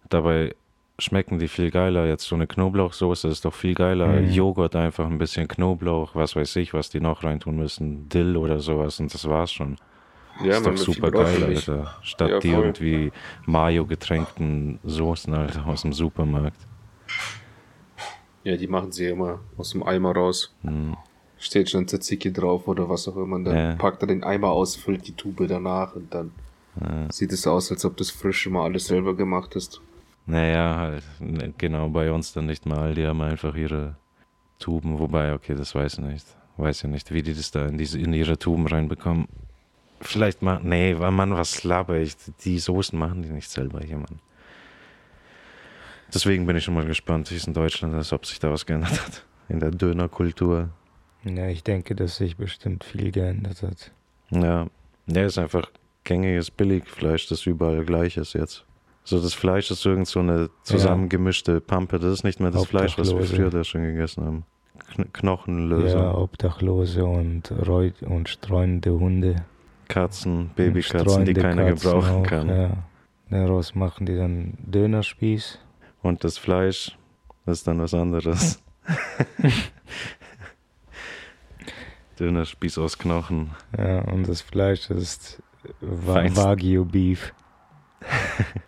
Dabei schmecken die viel geiler. Jetzt so eine Knoblauchsoße ist doch viel geiler. Mhm. Joghurt einfach ein bisschen Knoblauch, was weiß ich, was die noch reintun müssen. Dill oder sowas und das war's schon. Ja, ist doch super geil. Alter. Statt Ja, die irgendwie Mayo-getränkten Soßen, Alter, aus dem Supermarkt. Ja, die machen sie immer aus dem Eimer raus. Hm. Steht schon Tzatziki drauf oder was auch immer. Und dann Ja. packt er den Eimer aus, füllt die Tube danach und dann sieht es aus, als ob das frisch immer alles selber gemacht ist. Naja, halt, ne, genau, bei uns dann nicht mal. Die haben einfach ihre Tuben, wobei, okay, das weiß ich nicht. Weiß ja nicht, wie die das da in, diese, in ihre Tuben reinbekommen. Vielleicht mal, nee, Mann, was laber ich? Die Soßen machen die nicht selber hier, Mann. Deswegen bin ich schon mal gespannt, wie es in Deutschland ist, ob sich da was geändert hat. In der Dönerkultur. Ja, ich denke, dass sich bestimmt viel geändert hat. Ja, der ist einfach gängiges Billigfleisch, das überall gleich ist jetzt. So, das Fleisch ist irgend so eine zusammengemischte Pampe. Das ist nicht mehr das Fleisch, was wir früher da schon gegessen haben. Kn Knochenlöser, Ja, Obdachlose und, Reu und streunende Hunde. Katzen, Babykatzen, die keiner Katzen gebrauchen auch, kann. Ja. Daraus machen die dann Dönerspieß. Und das Fleisch ist dann was anderes. Dönerspieß aus Knochen. Ja, und das Fleisch ist Feinst. Wagyu Beef.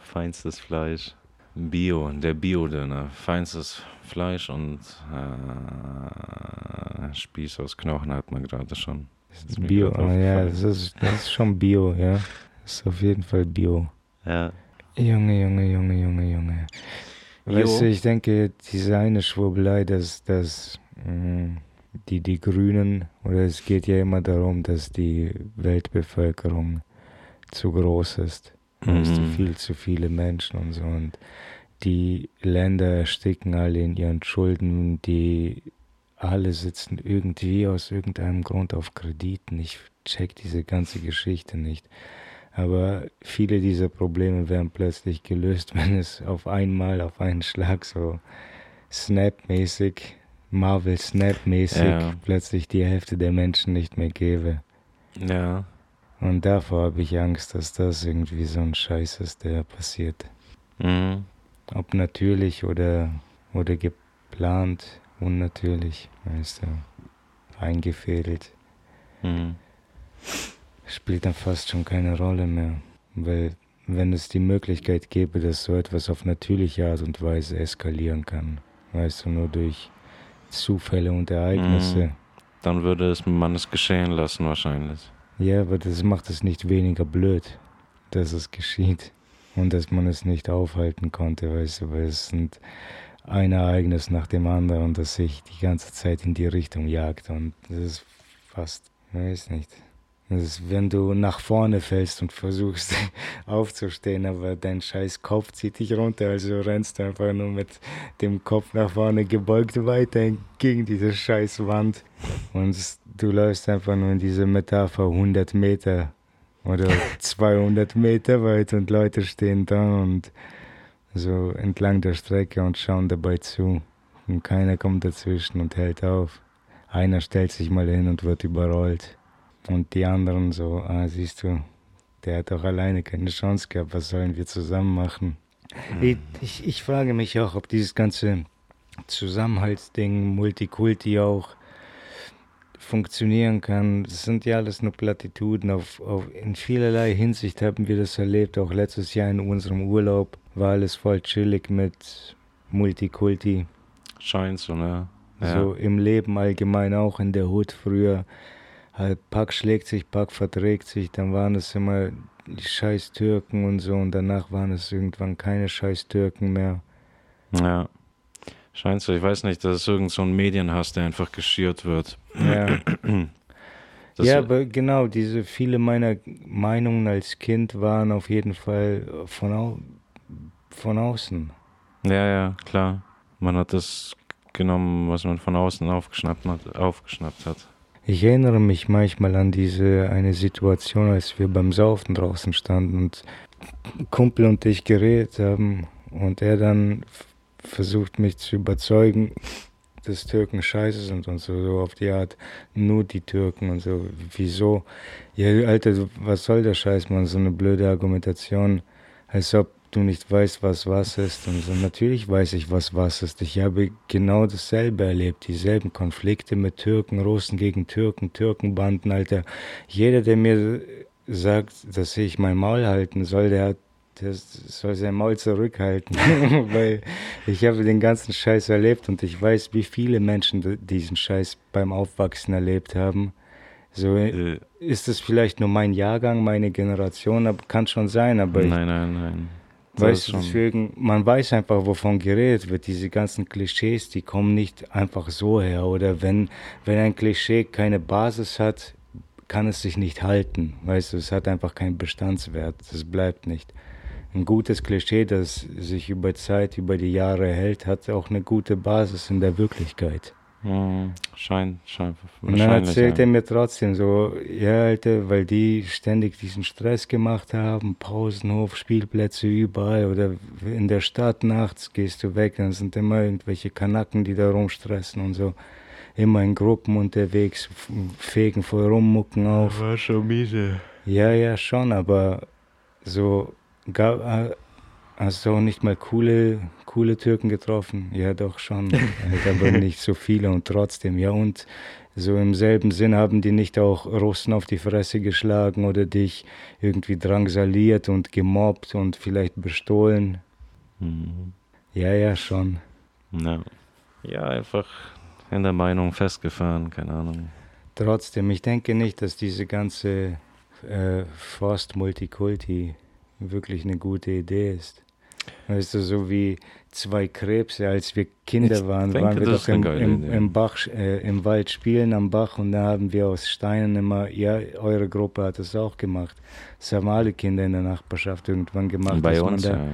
Feinstes Fleisch. Bio, der Bio-Döner. Feinstes Fleisch und äh, Spieß aus Knochen hat man gerade schon. Bio, ah, ja, das ist, das ist schon Bio, ja. Das ist auf jeden Fall Bio. Ja. Junge, Junge, Junge, Junge, Junge. Weißt du, ich denke, diese eine Schwurbelei, dass, dass mh, die, die Grünen, oder es geht ja immer darum, dass die Weltbevölkerung zu groß ist. Weißt du, Mhm. viel zu viele Menschen und so. Und die Länder ersticken alle in ihren Schulden, die alle sitzen irgendwie aus irgendeinem Grund auf Krediten. Ich check diese ganze Geschichte nicht. Aber viele dieser Probleme werden plötzlich gelöst, wenn es auf einmal, auf einen Schlag so Snap-mäßig, Marvel Snap-mäßig Ja. plötzlich die Hälfte der Menschen nicht mehr gäbe. Ja. Und davor habe ich Angst, dass das irgendwie so ein Scheiß ist, der passiert. Mhm. Ob natürlich oder, oder geplant, unnatürlich, weißt du, eingefädelt, Mhm. Spielt dann fast schon keine Rolle mehr. Weil wenn es die Möglichkeit gäbe, dass so etwas auf natürliche Art und Weise eskalieren kann, weißt du, nur durch Zufälle und Ereignisse. Mhm. Dann würde es man es geschehen lassen wahrscheinlich. Ja, aber das macht es nicht weniger blöd, dass es geschieht und dass man es nicht aufhalten konnte, weißt du, weil es sind ein Ereignis nach dem anderen, das sich die ganze Zeit in die Richtung jagt und das ist fast, weiß nicht. Das ist, wenn du nach vorne fällst und versuchst aufzustehen, aber dein scheiß Kopf zieht dich runter, also rennst du einfach nur mit dem Kopf nach vorne gebeugt weiter gegen diese scheiß Wand. Und du läufst einfach nur in diese Metapher 100 Meter oder 200 Meter weit und Leute stehen da und so entlang der Strecke und schauen dabei zu. Und keiner kommt dazwischen und hält auf. Einer stellt sich mal hin und wird überrollt. Und die anderen so, ah, siehst du, der hat doch alleine keine Chance gehabt, was sollen wir zusammen machen? Ich, ich, ich frage mich auch, ob dieses ganze Zusammenhaltsding, Multikulti auch funktionieren kann. Das sind ja alles nur Plattituden. Auf, auf, in vielerlei Hinsicht haben wir das erlebt. Auch letztes Jahr in unserem Urlaub war alles voll chillig mit Multikulti. Scheint so, ne? Ja. So im Leben allgemein auch in der Hut früher. Halt, Pack schlägt sich, Pack verträgt sich, dann waren es immer die scheiß Türken und so und danach waren es irgendwann keine scheiß Türken mehr. Ja. Scheint so, ich weiß nicht, dass es irgend so ein Medienhass, der einfach geschürt wird. Ja. Das, ja, aber genau, diese viele meiner Meinungen als Kind waren auf jeden Fall von, au von außen. ja, ja, klar. Man hat das genommen, was man von außen aufgeschnappt hat. Aufgeschnappt hat. Ich erinnere mich manchmal an diese eine Situation, als wir beim Saufen draußen standen und Kumpel und ich geredet haben und er dann versucht mich zu überzeugen, dass Türken scheiße sind und so, so auf die Art, nur die Türken und so. Wieso? Ja, Alter, was soll der Scheiß, man? So eine blöde Argumentation, als ob du nicht weißt, was was ist. Und so, natürlich weiß ich, was was ist. Ich habe genau dasselbe erlebt, dieselben Konflikte mit Türken, Russen gegen Türken, Türkenbanden, Alter. Jeder, der mir sagt, dass ich mein Maul halten soll, der hat der soll sein Maul zurückhalten, weil ich habe den ganzen Scheiß erlebt und ich weiß, wie viele Menschen diesen Scheiß beim Aufwachsen erlebt haben. So Äh, ist es vielleicht nur mein Jahrgang, meine Generation, aber kann schon sein, aber ich nein, nein, nein. Das Weißt du, deswegen, man weiß einfach, wovon geredet wird. Diese ganzen Klischees, die kommen nicht einfach so her. Oder wenn, wenn ein Klischee keine Basis hat, kann es sich nicht halten. Weißt du, es hat einfach keinen Bestandswert. Das bleibt nicht. Ein gutes Klischee, das sich über Zeit, über die Jahre hält, hat auch eine gute Basis in der Wirklichkeit. Hm, scheint, scheint. Und dann erzählt er mir trotzdem so, ja, Alter, weil die ständig diesen Stress gemacht haben, Pausenhof, Spielplätze überall oder in der Stadt nachts gehst du weg, dann sind immer irgendwelche Kanacken, die da rumstressen und so. Immer in Gruppen unterwegs, fegen voll rum, mucken auf. War schon miese. Ja, ja, schon, aber so gab, hast du auch nicht mal coole, coole Türken getroffen? Ja, doch schon, halt, aber nicht so viele und trotzdem, ja und so im selben Sinn haben die nicht auch Russen auf die Fresse geschlagen oder dich irgendwie drangsaliert und gemobbt und vielleicht bestohlen? Hm. Ja, ja, schon. Ja. ja, einfach in der Meinung festgefahren, keine Ahnung. Trotzdem, ich denke nicht, dass diese ganze äh, Forst Multikulti wirklich eine gute Idee ist. Weißt du, so wie zwei Krebse, als wir Kinder Ich waren, denke, waren wir doch im, im, im Bach, äh, im Wald spielen am Bach und da haben wir aus Steinen immer, ja, eure Gruppe hat das auch gemacht. Das haben alle Kinder in der Nachbarschaft irgendwann gemacht. Bei dass man uns, da ja.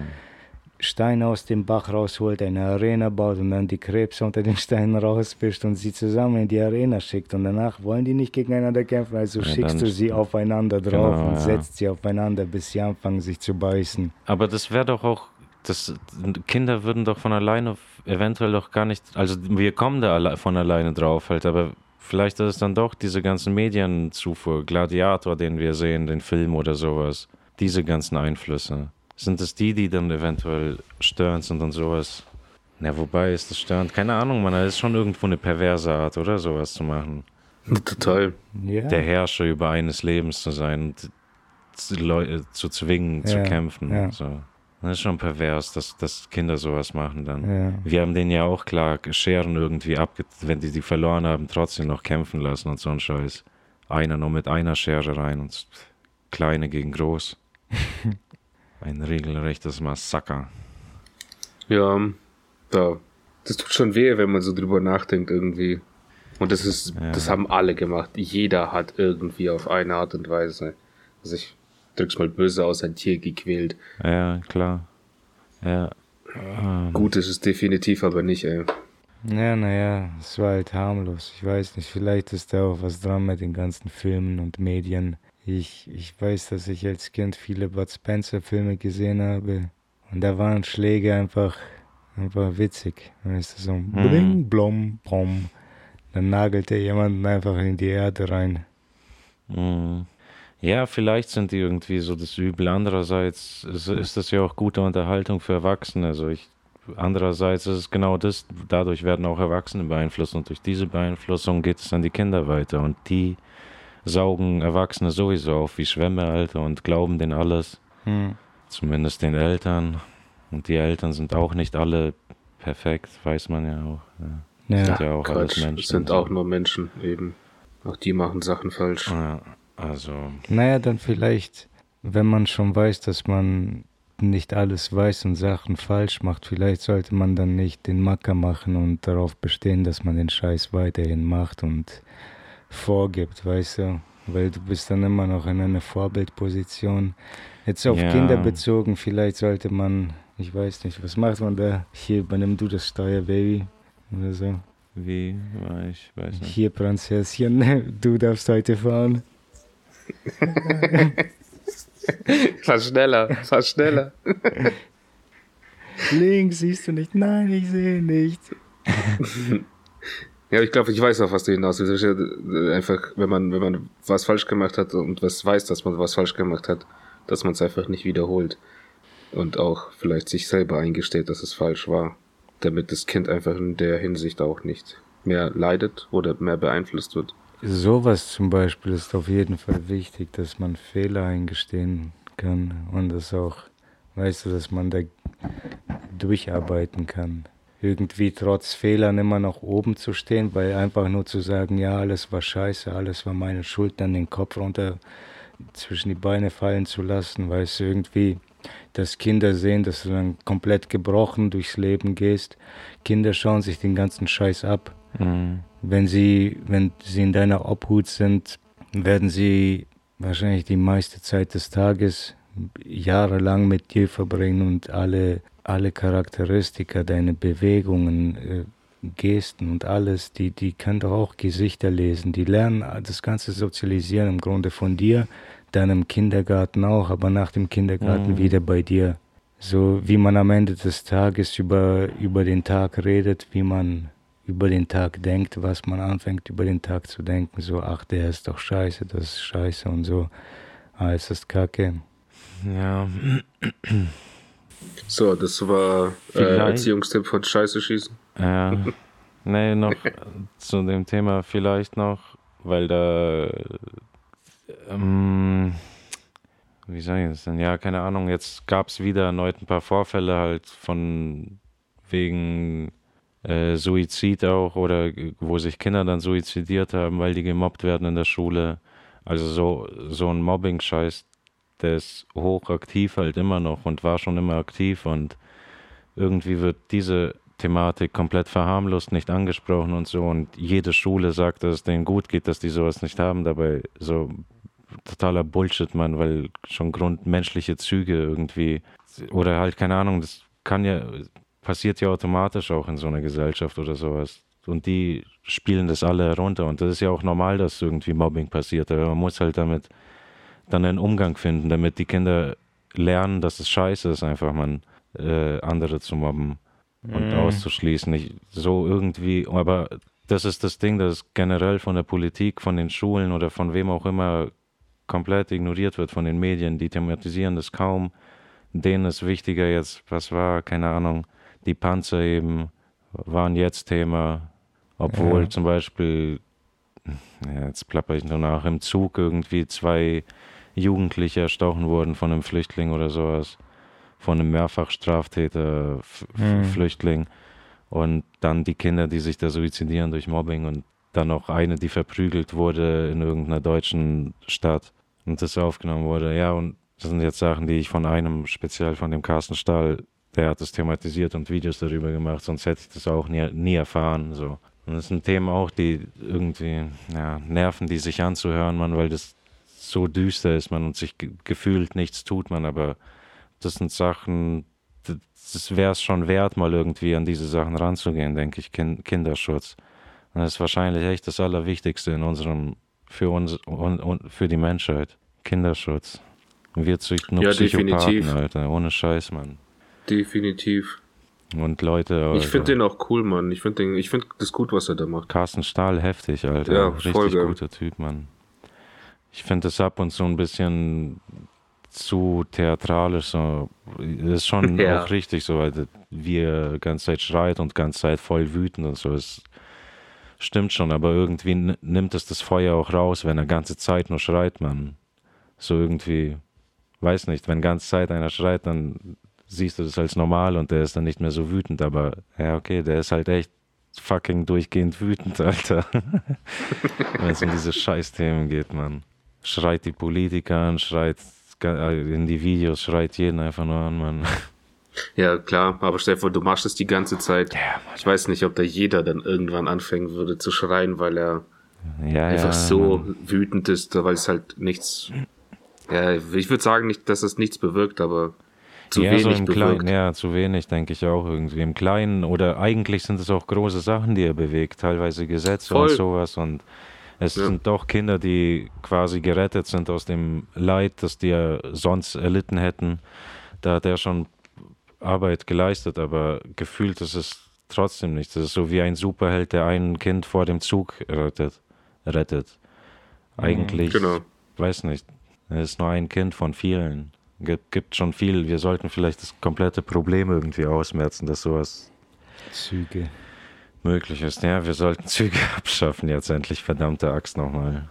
Steine aus dem Bach rausholt, eine Arena baut und dann die Krebse unter den Steinen rausfischt und sie zusammen in die Arena schickt. Und danach wollen die nicht gegeneinander kämpfen, also Ja, schickst du sie aufeinander drauf Genau, und ja. setzt sie aufeinander, bis sie anfangen, sich zu beißen. Aber das wäre doch auch, das, Kinder würden doch von alleine eventuell doch gar nicht, also wir kommen da alle, von alleine drauf halt, aber vielleicht ist es dann doch diese ganzen Medienzufuhr, Gladiator, den wir sehen, den Film oder sowas, diese ganzen Einflüsse. Sind es die, die dann eventuell störend sind und sowas? Na, wobei ist das störend? Keine Ahnung, man, das ist schon irgendwo eine perverse Art, oder? Sowas zu machen. Total. Ja, Der Herrscher über eines Lebens zu sein und zu, Leu zu zwingen, zu Ja, kämpfen. ja. So. Das ist schon pervers, dass, dass Kinder sowas machen dann. ja. Wir haben denen ja auch klar Scheren irgendwie abge... Wenn die die verloren haben, trotzdem noch kämpfen lassen und so ein Scheiß. Einer nur mit einer Schere rein und Kleine gegen Groß. ein regelrechtes Massaker. Ja, da. Das tut schon weh, wenn man so drüber nachdenkt irgendwie. Und das ist, Ja. das haben alle gemacht. Jeder hat irgendwie auf eine Art und Weise, also ich drück's mal böse aus, ein Tier gequält. Ja, klar. Ja. Ähm, Gut ist es definitiv aber nicht, ey. Ja, naja, es war halt harmlos. Ich weiß nicht, vielleicht ist da auch was dran mit den ganzen Filmen und Medien. Ich, ich weiß, dass ich als Kind viele Bud Spencer-Filme gesehen habe. Und da waren Schläge einfach, einfach witzig. Weißt du, so ein Bling, Blom, Pom. Dann nagelte jemanden einfach in die Erde rein. Mhm. Ja, vielleicht sind die irgendwie so das Übel. Andererseits ist, ist das ja auch gute Unterhaltung für Erwachsene. Also ich, andererseits ist es genau das, dadurch werden auch Erwachsene beeinflusst und durch diese Beeinflussung geht es an die Kinder weiter und die saugen Erwachsene sowieso auf wie Schwämme, Alter, und glauben denen alles, Hm. zumindest den Eltern. Und die Eltern sind auch nicht alle perfekt, weiß man ja auch. Ja. ja. Sind ja auch Quatsch, alles Menschen. sind auch nur Menschen eben. Auch die machen Sachen falsch. Ja, also. Naja, dann vielleicht, wenn man schon weiß, dass man nicht alles weiß und Sachen falsch macht, vielleicht sollte man dann nicht den Macker machen und darauf bestehen, dass man den Scheiß weiterhin macht und vorgibt, weißt du? Weil du bist dann immer noch in einer Vorbildposition. Jetzt auf ja. Kinder bezogen, vielleicht sollte man, ich weiß nicht, was macht man da? Hier übernimm du das Steuer, Baby. Oder so. Wie? Ich weiß nicht. Hier, Prinzesschen, du darfst heute fahren. fahr schneller, fahr schneller. Links siehst du nicht. Nein, ich sehe nicht. ja, ich glaube, ich weiß auch, was du hinaus willst. Einfach, wenn man, wenn man was falsch gemacht hat und was weiß, dass man was falsch gemacht hat, dass man es einfach nicht wiederholt. Und auch vielleicht sich selber eingesteht, dass es falsch war. Damit das Kind einfach in der Hinsicht auch nicht mehr leidet oder mehr beeinflusst wird. Sowas zum Beispiel ist auf jeden Fall wichtig, dass man Fehler eingestehen kann und das auch, weißt du, dass man da durcharbeiten kann. Irgendwie trotz Fehlern immer noch oben zu stehen, weil einfach nur zu sagen, ja, alles war scheiße, alles war meine Schuld, dann den Kopf runter zwischen die Beine fallen zu lassen, weißt du, irgendwie, dass Kinder sehen, dass du dann komplett gebrochen durchs Leben gehst. Kinder schauen sich den ganzen Scheiß ab Mhm. Wenn sie, wenn sie in deiner Obhut sind, werden sie wahrscheinlich die meiste Zeit des Tages jahrelang mit dir verbringen und alle, alle Charakteristika, deine Bewegungen, äh, Gesten und alles, die, die können doch auch Gesichter lesen. Die lernen das ganze Sozialisieren im Grunde von dir, dann im Kindergarten auch, aber nach dem Kindergarten mhm. wieder bei dir. So wie man am Ende des Tages über, über den Tag redet, wie man über den Tag denkt, was man anfängt über den Tag zu denken, so, ach, der ist doch scheiße, das ist scheiße und so, ah, ist das kacke. Ja. So, das war äh, Erziehungstipp von Scheiße schießen. Ja. nee, noch zu dem Thema vielleicht noch, weil da, ähm, wie sage ich das denn? Ja, keine Ahnung, jetzt gab es wieder erneut ein paar Vorfälle halt von wegen äh, Suizid auch oder wo sich Kinder dann suizidiert haben, weil die gemobbt werden in der Schule. Also so, so ein Mobbing-Scheiß, der ist hochaktiv halt immer noch und war schon immer aktiv und irgendwie wird diese Thematik komplett verharmlost, nicht angesprochen und so und jede Schule sagt, dass es denen gut geht, dass die sowas nicht haben, dabei so totaler Bullshit, man, weil schon grundmenschliche Züge irgendwie oder halt keine Ahnung, das kann ja passiert ja automatisch auch in so einer Gesellschaft oder sowas. Und die spielen das alle herunter. Und das ist ja auch normal, dass irgendwie Mobbing passiert. Aber man muss halt damit dann einen Umgang finden, damit die Kinder lernen, dass es scheiße ist, einfach man äh, andere zu mobben und mm. auszuschließen. Ich, so irgendwie, aber das ist das Ding, das generell von der Politik, von den Schulen oder von wem auch immer komplett ignoriert wird, von den Medien. Die thematisieren das kaum. Denen ist wichtiger jetzt, was war, keine Ahnung, die Panzer eben waren jetzt Thema, obwohl ja. zum Beispiel, ja, jetzt plapper ich nur nach, im Zug irgendwie zwei Jugendliche erstochen wurden von einem Flüchtling oder sowas, von einem Mehrfachstraftäter, mhm. Flüchtling und dann die Kinder, die sich da suizidieren durch Mobbing und dann noch eine, die verprügelt wurde in irgendeiner deutschen Stadt und das aufgenommen wurde. Ja, und das sind jetzt Sachen, die ich von einem, speziell von dem Carsten Stahl, der hat das thematisiert und Videos darüber gemacht, sonst hätte ich das auch nie, nie erfahren. So. Und das sind Themen auch, die irgendwie ja, nerven, die sich anzuhören, man, weil das so düster ist, man und sich ge gefühlt nichts tut, man, aber das sind Sachen, das wäre es schon wert, mal irgendwie an diese Sachen ranzugehen, denke ich, kind Kinderschutz. Und das ist wahrscheinlich echt das Allerwichtigste in unserem, für uns und, und für die Menschheit. Kinderschutz. Wir züchten nur ja, Psychopathen, definitiv. Alter, ohne Scheiß, Mann. Definitiv. Und Leute. Also ich finde den auch cool, Mann. Ich finde ich find das gut, was er da macht. Carsten Stahl, heftig, Alter. Ja, Richtig voll guter Typ, Mann. Ich finde das ab und zu ein bisschen zu theatralisch. So. Das ist schon ja. auch richtig, so, weil wie er ganze Zeit schreit und ganze Zeit voll wütend und so. Es stimmt schon, aber irgendwie nimmt es das Feuer auch raus, wenn er ganze Zeit nur schreit, man. So irgendwie, weiß nicht, wenn ganze Zeit einer schreit, dann siehst du das als normal und der ist dann nicht mehr so wütend, aber ja, okay, der ist halt echt fucking durchgehend wütend, Alter. Wenn es um diese Scheißthemen geht, man. Schreit die Politiker an, schreit äh, in die Videos, schreit jeden einfach nur an, man. Ja, klar, aber stell dir vor, du machst es die ganze Zeit. Ja, ich weiß nicht, ob da jeder dann irgendwann anfangen würde zu schreien, weil er ja, einfach ja, so Mann. wütend ist, weil es halt nichts. Ja, ich würde sagen nicht, dass es nichts bewirkt, aber zu ja, wenig so im Kleinen, ja, zu wenig, denke ich auch irgendwie. Im Kleinen oder eigentlich sind es auch große Sachen, die er bewegt, teilweise Gesetze Voll. und sowas. Und es ja. sind doch Kinder, die quasi gerettet sind aus dem Leid, das die ja sonst erlitten hätten. Da hat er schon Arbeit geleistet, aber gefühlt ist es trotzdem nichts. Das ist so wie ein Superheld, der ein Kind vor dem Zug rettet. rettet. Mhm, eigentlich, genau. weiß nicht, er ist nur ein Kind von vielen gibt, gibt schon viel. Wir sollten vielleicht das komplette Problem irgendwie ausmerzen, dass sowas Züge möglich ist. Ja, wir sollten Züge abschaffen jetzt endlich, verdammte Axt nochmal.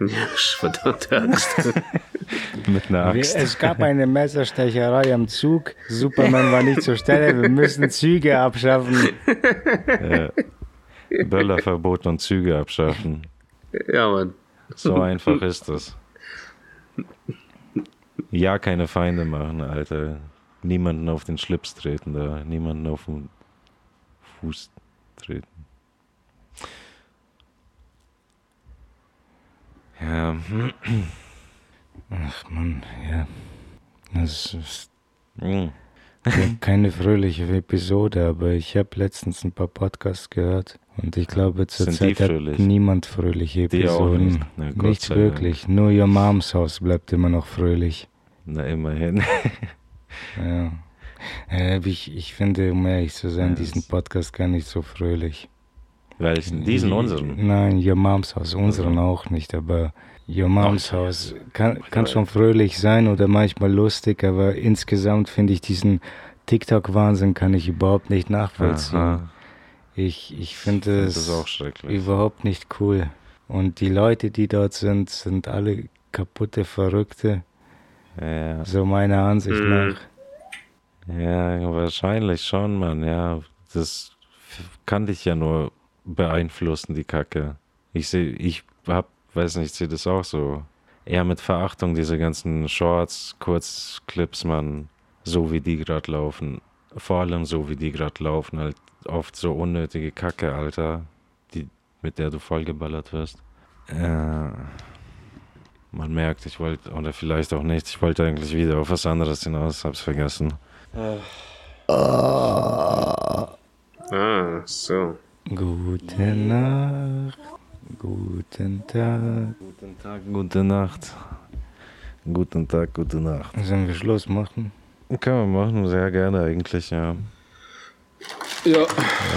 Ja, verdammte Axt. Mit einer Axt. Es gab eine Messerstecherei am Zug. Superman war nicht zur Stelle. Wir müssen Züge abschaffen. Ja. Böllerverbot und Züge abschaffen. Ja, Mann. So einfach ist das. Ja, keine Feinde machen, Alter. Niemanden auf den Schlips treten da. Niemanden auf den Fuß treten. Ja. Ach man, ja. Das ist mhm. keine fröhliche Episode, aber ich habe letztens ein paar Podcasts gehört und ich glaube, zurzeit hat niemand fröhliche Episoden. Nicht, Na, nicht wirklich. Dank. Nur Your Moms House bleibt immer noch fröhlich. Na, immerhin. ja. Äh, ich, ich finde, um ehrlich zu sein, ja, diesen Podcast gar nicht so fröhlich. Welchen? Diesen unseren? Nein, Your Moms House, unseren also. auch nicht, aber Your Moms House kann, kann schon fröhlich sein oder manchmal lustig, aber insgesamt finde ich diesen TikTok-Wahnsinn kann ich überhaupt nicht nachvollziehen. Aha. Ich, ich finde es überhaupt nicht cool. Und die Leute, die dort sind, sind alle kaputte Verrückte. Ja. So meiner Ansicht mhm. nach. Ja, wahrscheinlich schon, Mann. Ja, das kann dich ja nur beeinflussen, die Kacke. Ich sehe, ich hab, weiß nicht, ich sehe das auch so. Eher mit Verachtung, diese ganzen Shorts, Kurzclips, Mann. So wie die gerade laufen. Vor allem so wie die gerade laufen, halt oft so unnötige Kacke, Alter. Die, mit der du vollgeballert wirst. Ja man merkt, ich wollte, oder vielleicht auch nicht, ich wollte eigentlich wieder auf was anderes hinaus, hab's vergessen. Ah, so. Gute Nacht, guten Tag. Guten Tag, gute Nacht. Guten Tag, gute Nacht. Sollen wir Schluss machen? Kann man machen, sehr gerne eigentlich, ja. Ja,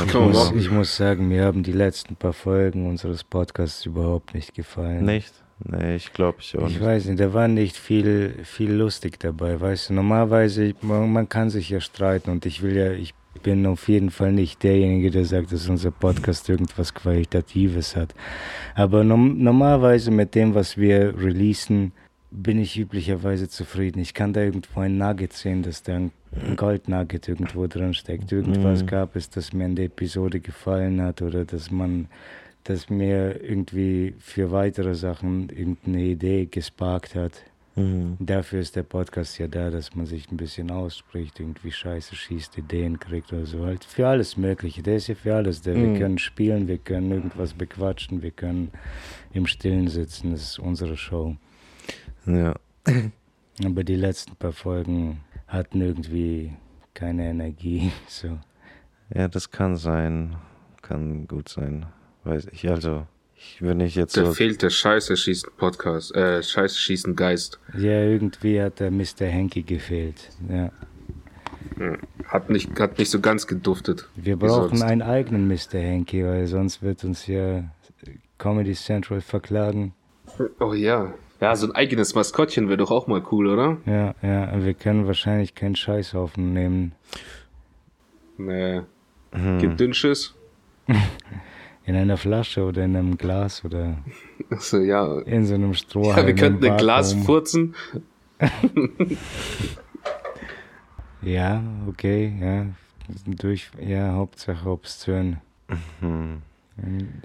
ich muss, ich muss sagen, mir haben die letzten paar Folgen unseres Podcasts überhaupt nicht gefallen. Nicht? Nee, ich glaube ich auch Ich nicht. weiß nicht, da war nicht viel, viel lustig dabei, weißt du. Normalerweise, man, man kann sich ja streiten und ich will ja, ich bin auf jeden Fall nicht derjenige, der sagt, dass unser Podcast irgendwas Qualitatives hat. Aber no normalerweise mit dem, was wir releasen, bin ich üblicherweise zufrieden. Ich kann da irgendwo ein Nugget sehen, dass da ein Goldnugget irgendwo drin steckt. Irgendwas mhm. gab es, das mir in der Episode gefallen hat oder dass man das mir irgendwie für weitere Sachen irgendeine Idee gesparkt hat. Mhm. Dafür ist der Podcast ja da, dass man sich ein bisschen ausspricht, irgendwie Scheiße schießt, Ideen kriegt oder so. Halt für alles Mögliche. Der ist ja für alles da. Mhm. Wir können spielen, wir können irgendwas bequatschen, wir können im Stillen sitzen. Das ist unsere Show. Ja. Aber die letzten paar Folgen hatten irgendwie keine Energie. So. Ja, das kann sein. Kann gut sein. Weiß ich, also, ich, wenn ich jetzt da so. fehlt der Scheiße schießen Podcast, äh, Scheiße schießen Geist. Ja, irgendwie hat der Mr. Henke gefehlt, ja. Hm. Hat nicht, hat nicht so ganz geduftet. Wir brauchen einen eigenen Mr. Henke, weil sonst wird uns ja Comedy Central verklagen. Oh ja. Ja, so ein eigenes Maskottchen wäre doch auch mal cool, oder? Ja, ja, wir können wahrscheinlich keinen Scheißhaufen nehmen. Nee. Hm. Gibt Dünnschiss? in einer Flasche oder in einem Glas oder so, ja. in so einem Strohhalm. Ja, wir könnten ein Glas furzen. Ja, okay, ja. Durch, ja, Hauptsache obszön. Hm.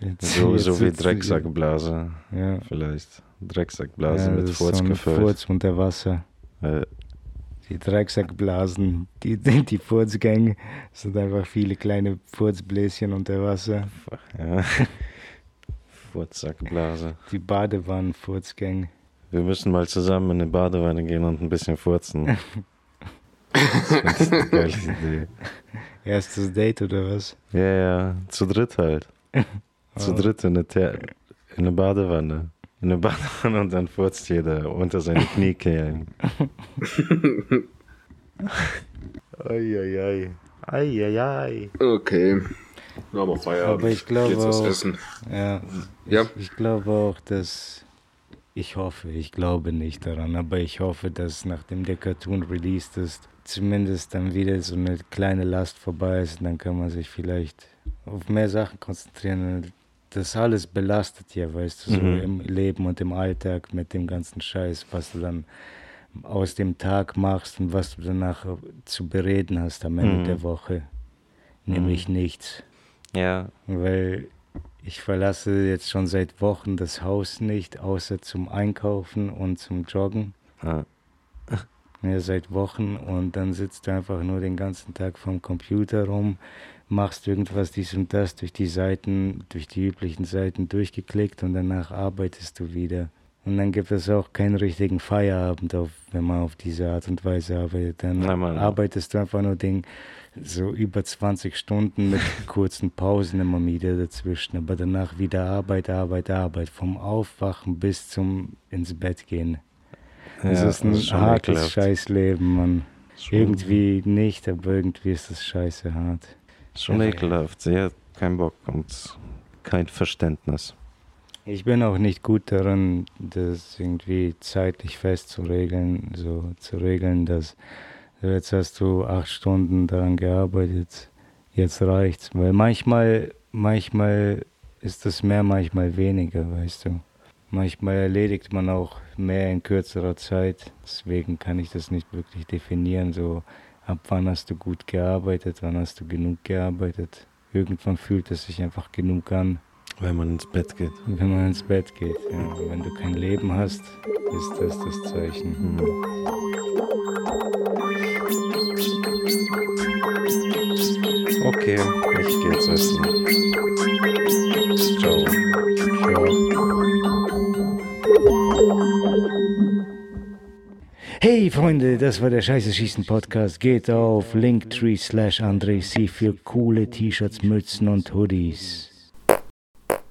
Jetzt, So, jetzt so wie Drecksackblase. Ja, Vielleicht. Drecksackblase ja mit Furz so gefüllt. Furz unter Wasser. Äh, Die Drecksackblasen, die, die, die Furzgänge sind einfach viele kleine Furzbläschen unter Wasser. ja. Furzsackblase. Die Badewannen-Furzgänge. Wir müssen mal zusammen in eine Badewanne gehen und ein bisschen furzen. das ist eine geile Idee. Erstes Date oder was? Ja, ja, zu dritt halt. Zu dritt in eine, in eine Badewanne. In eine Badewanne und dann furzt jeder unter seine Kniekehlen. Eieiei. Eieiei. Okay. Mal Feierabend. Aber ich glaube Jetzt was auch- essen. Ja, Ja. ich glaube auch, dass. Ich hoffe, ich glaube nicht daran, aber ich hoffe, dass nachdem der Cartoon released ist, zumindest dann wieder so eine kleine Last vorbei ist und dann kann man sich vielleicht auf mehr Sachen konzentrieren. Das alles belastet ja, weißt du, so Mhm. im Leben und im Alltag mit dem ganzen Scheiß, was du dann aus dem Tag machst und was du danach zu bereden hast am Ende Mhm. der Woche. Nämlich nichts. Ja, Weil ich verlasse jetzt schon seit Wochen das Haus nicht, außer zum Einkaufen und zum Joggen. ah, Ja, seit Wochen und dann sitzt du einfach nur den ganzen Tag vorm Computer rum, machst irgendwas dies und das durch die Seiten, durch die üblichen Seiten durchgeklickt und danach arbeitest du wieder. Und dann gibt es auch keinen richtigen Feierabend, auf, wenn man auf diese Art und Weise arbeitet. Dann Na, Mann. arbeitest du einfach nur den, so über 20 Stunden mit kurzen Pausen immer wieder dazwischen. Aber danach wieder Arbeit, Arbeit, Arbeit. Vom Aufwachen bis zum ins Bett gehen. Es ja, ist ein schon hartes ekelhaft. Scheißleben, Mann. Schon- Irgendwie nicht, aber irgendwie ist das scheiße hart. Schon Ja. ekelhaft. Sie hat keinen Bock und kein Verständnis. Ich bin auch nicht gut darin, das irgendwie zeitlich festzuregeln, so zu regeln, dass jetzt hast du acht Stunden daran gearbeitet, jetzt reicht's. Weil manchmal, manchmal ist das mehr, manchmal weniger, weißt du. Manchmal erledigt man auch mehr in kürzerer Zeit, deswegen kann ich das nicht wirklich definieren, so ab wann hast du gut gearbeitet, wann hast du genug gearbeitet. Irgendwann fühlt es sich einfach genug an. Wenn man ins Bett geht. Wenn man ins Bett geht, ja. Wenn du kein Leben hast, ist das das Zeichen. Hm. Okay, ich gehe jetzt essen. Ciao. Hey Freunde, das war der Scheiße Schießen Podcast. Geht auf linktree slash André C für coole T-Shirts, Mützen und Hoodies.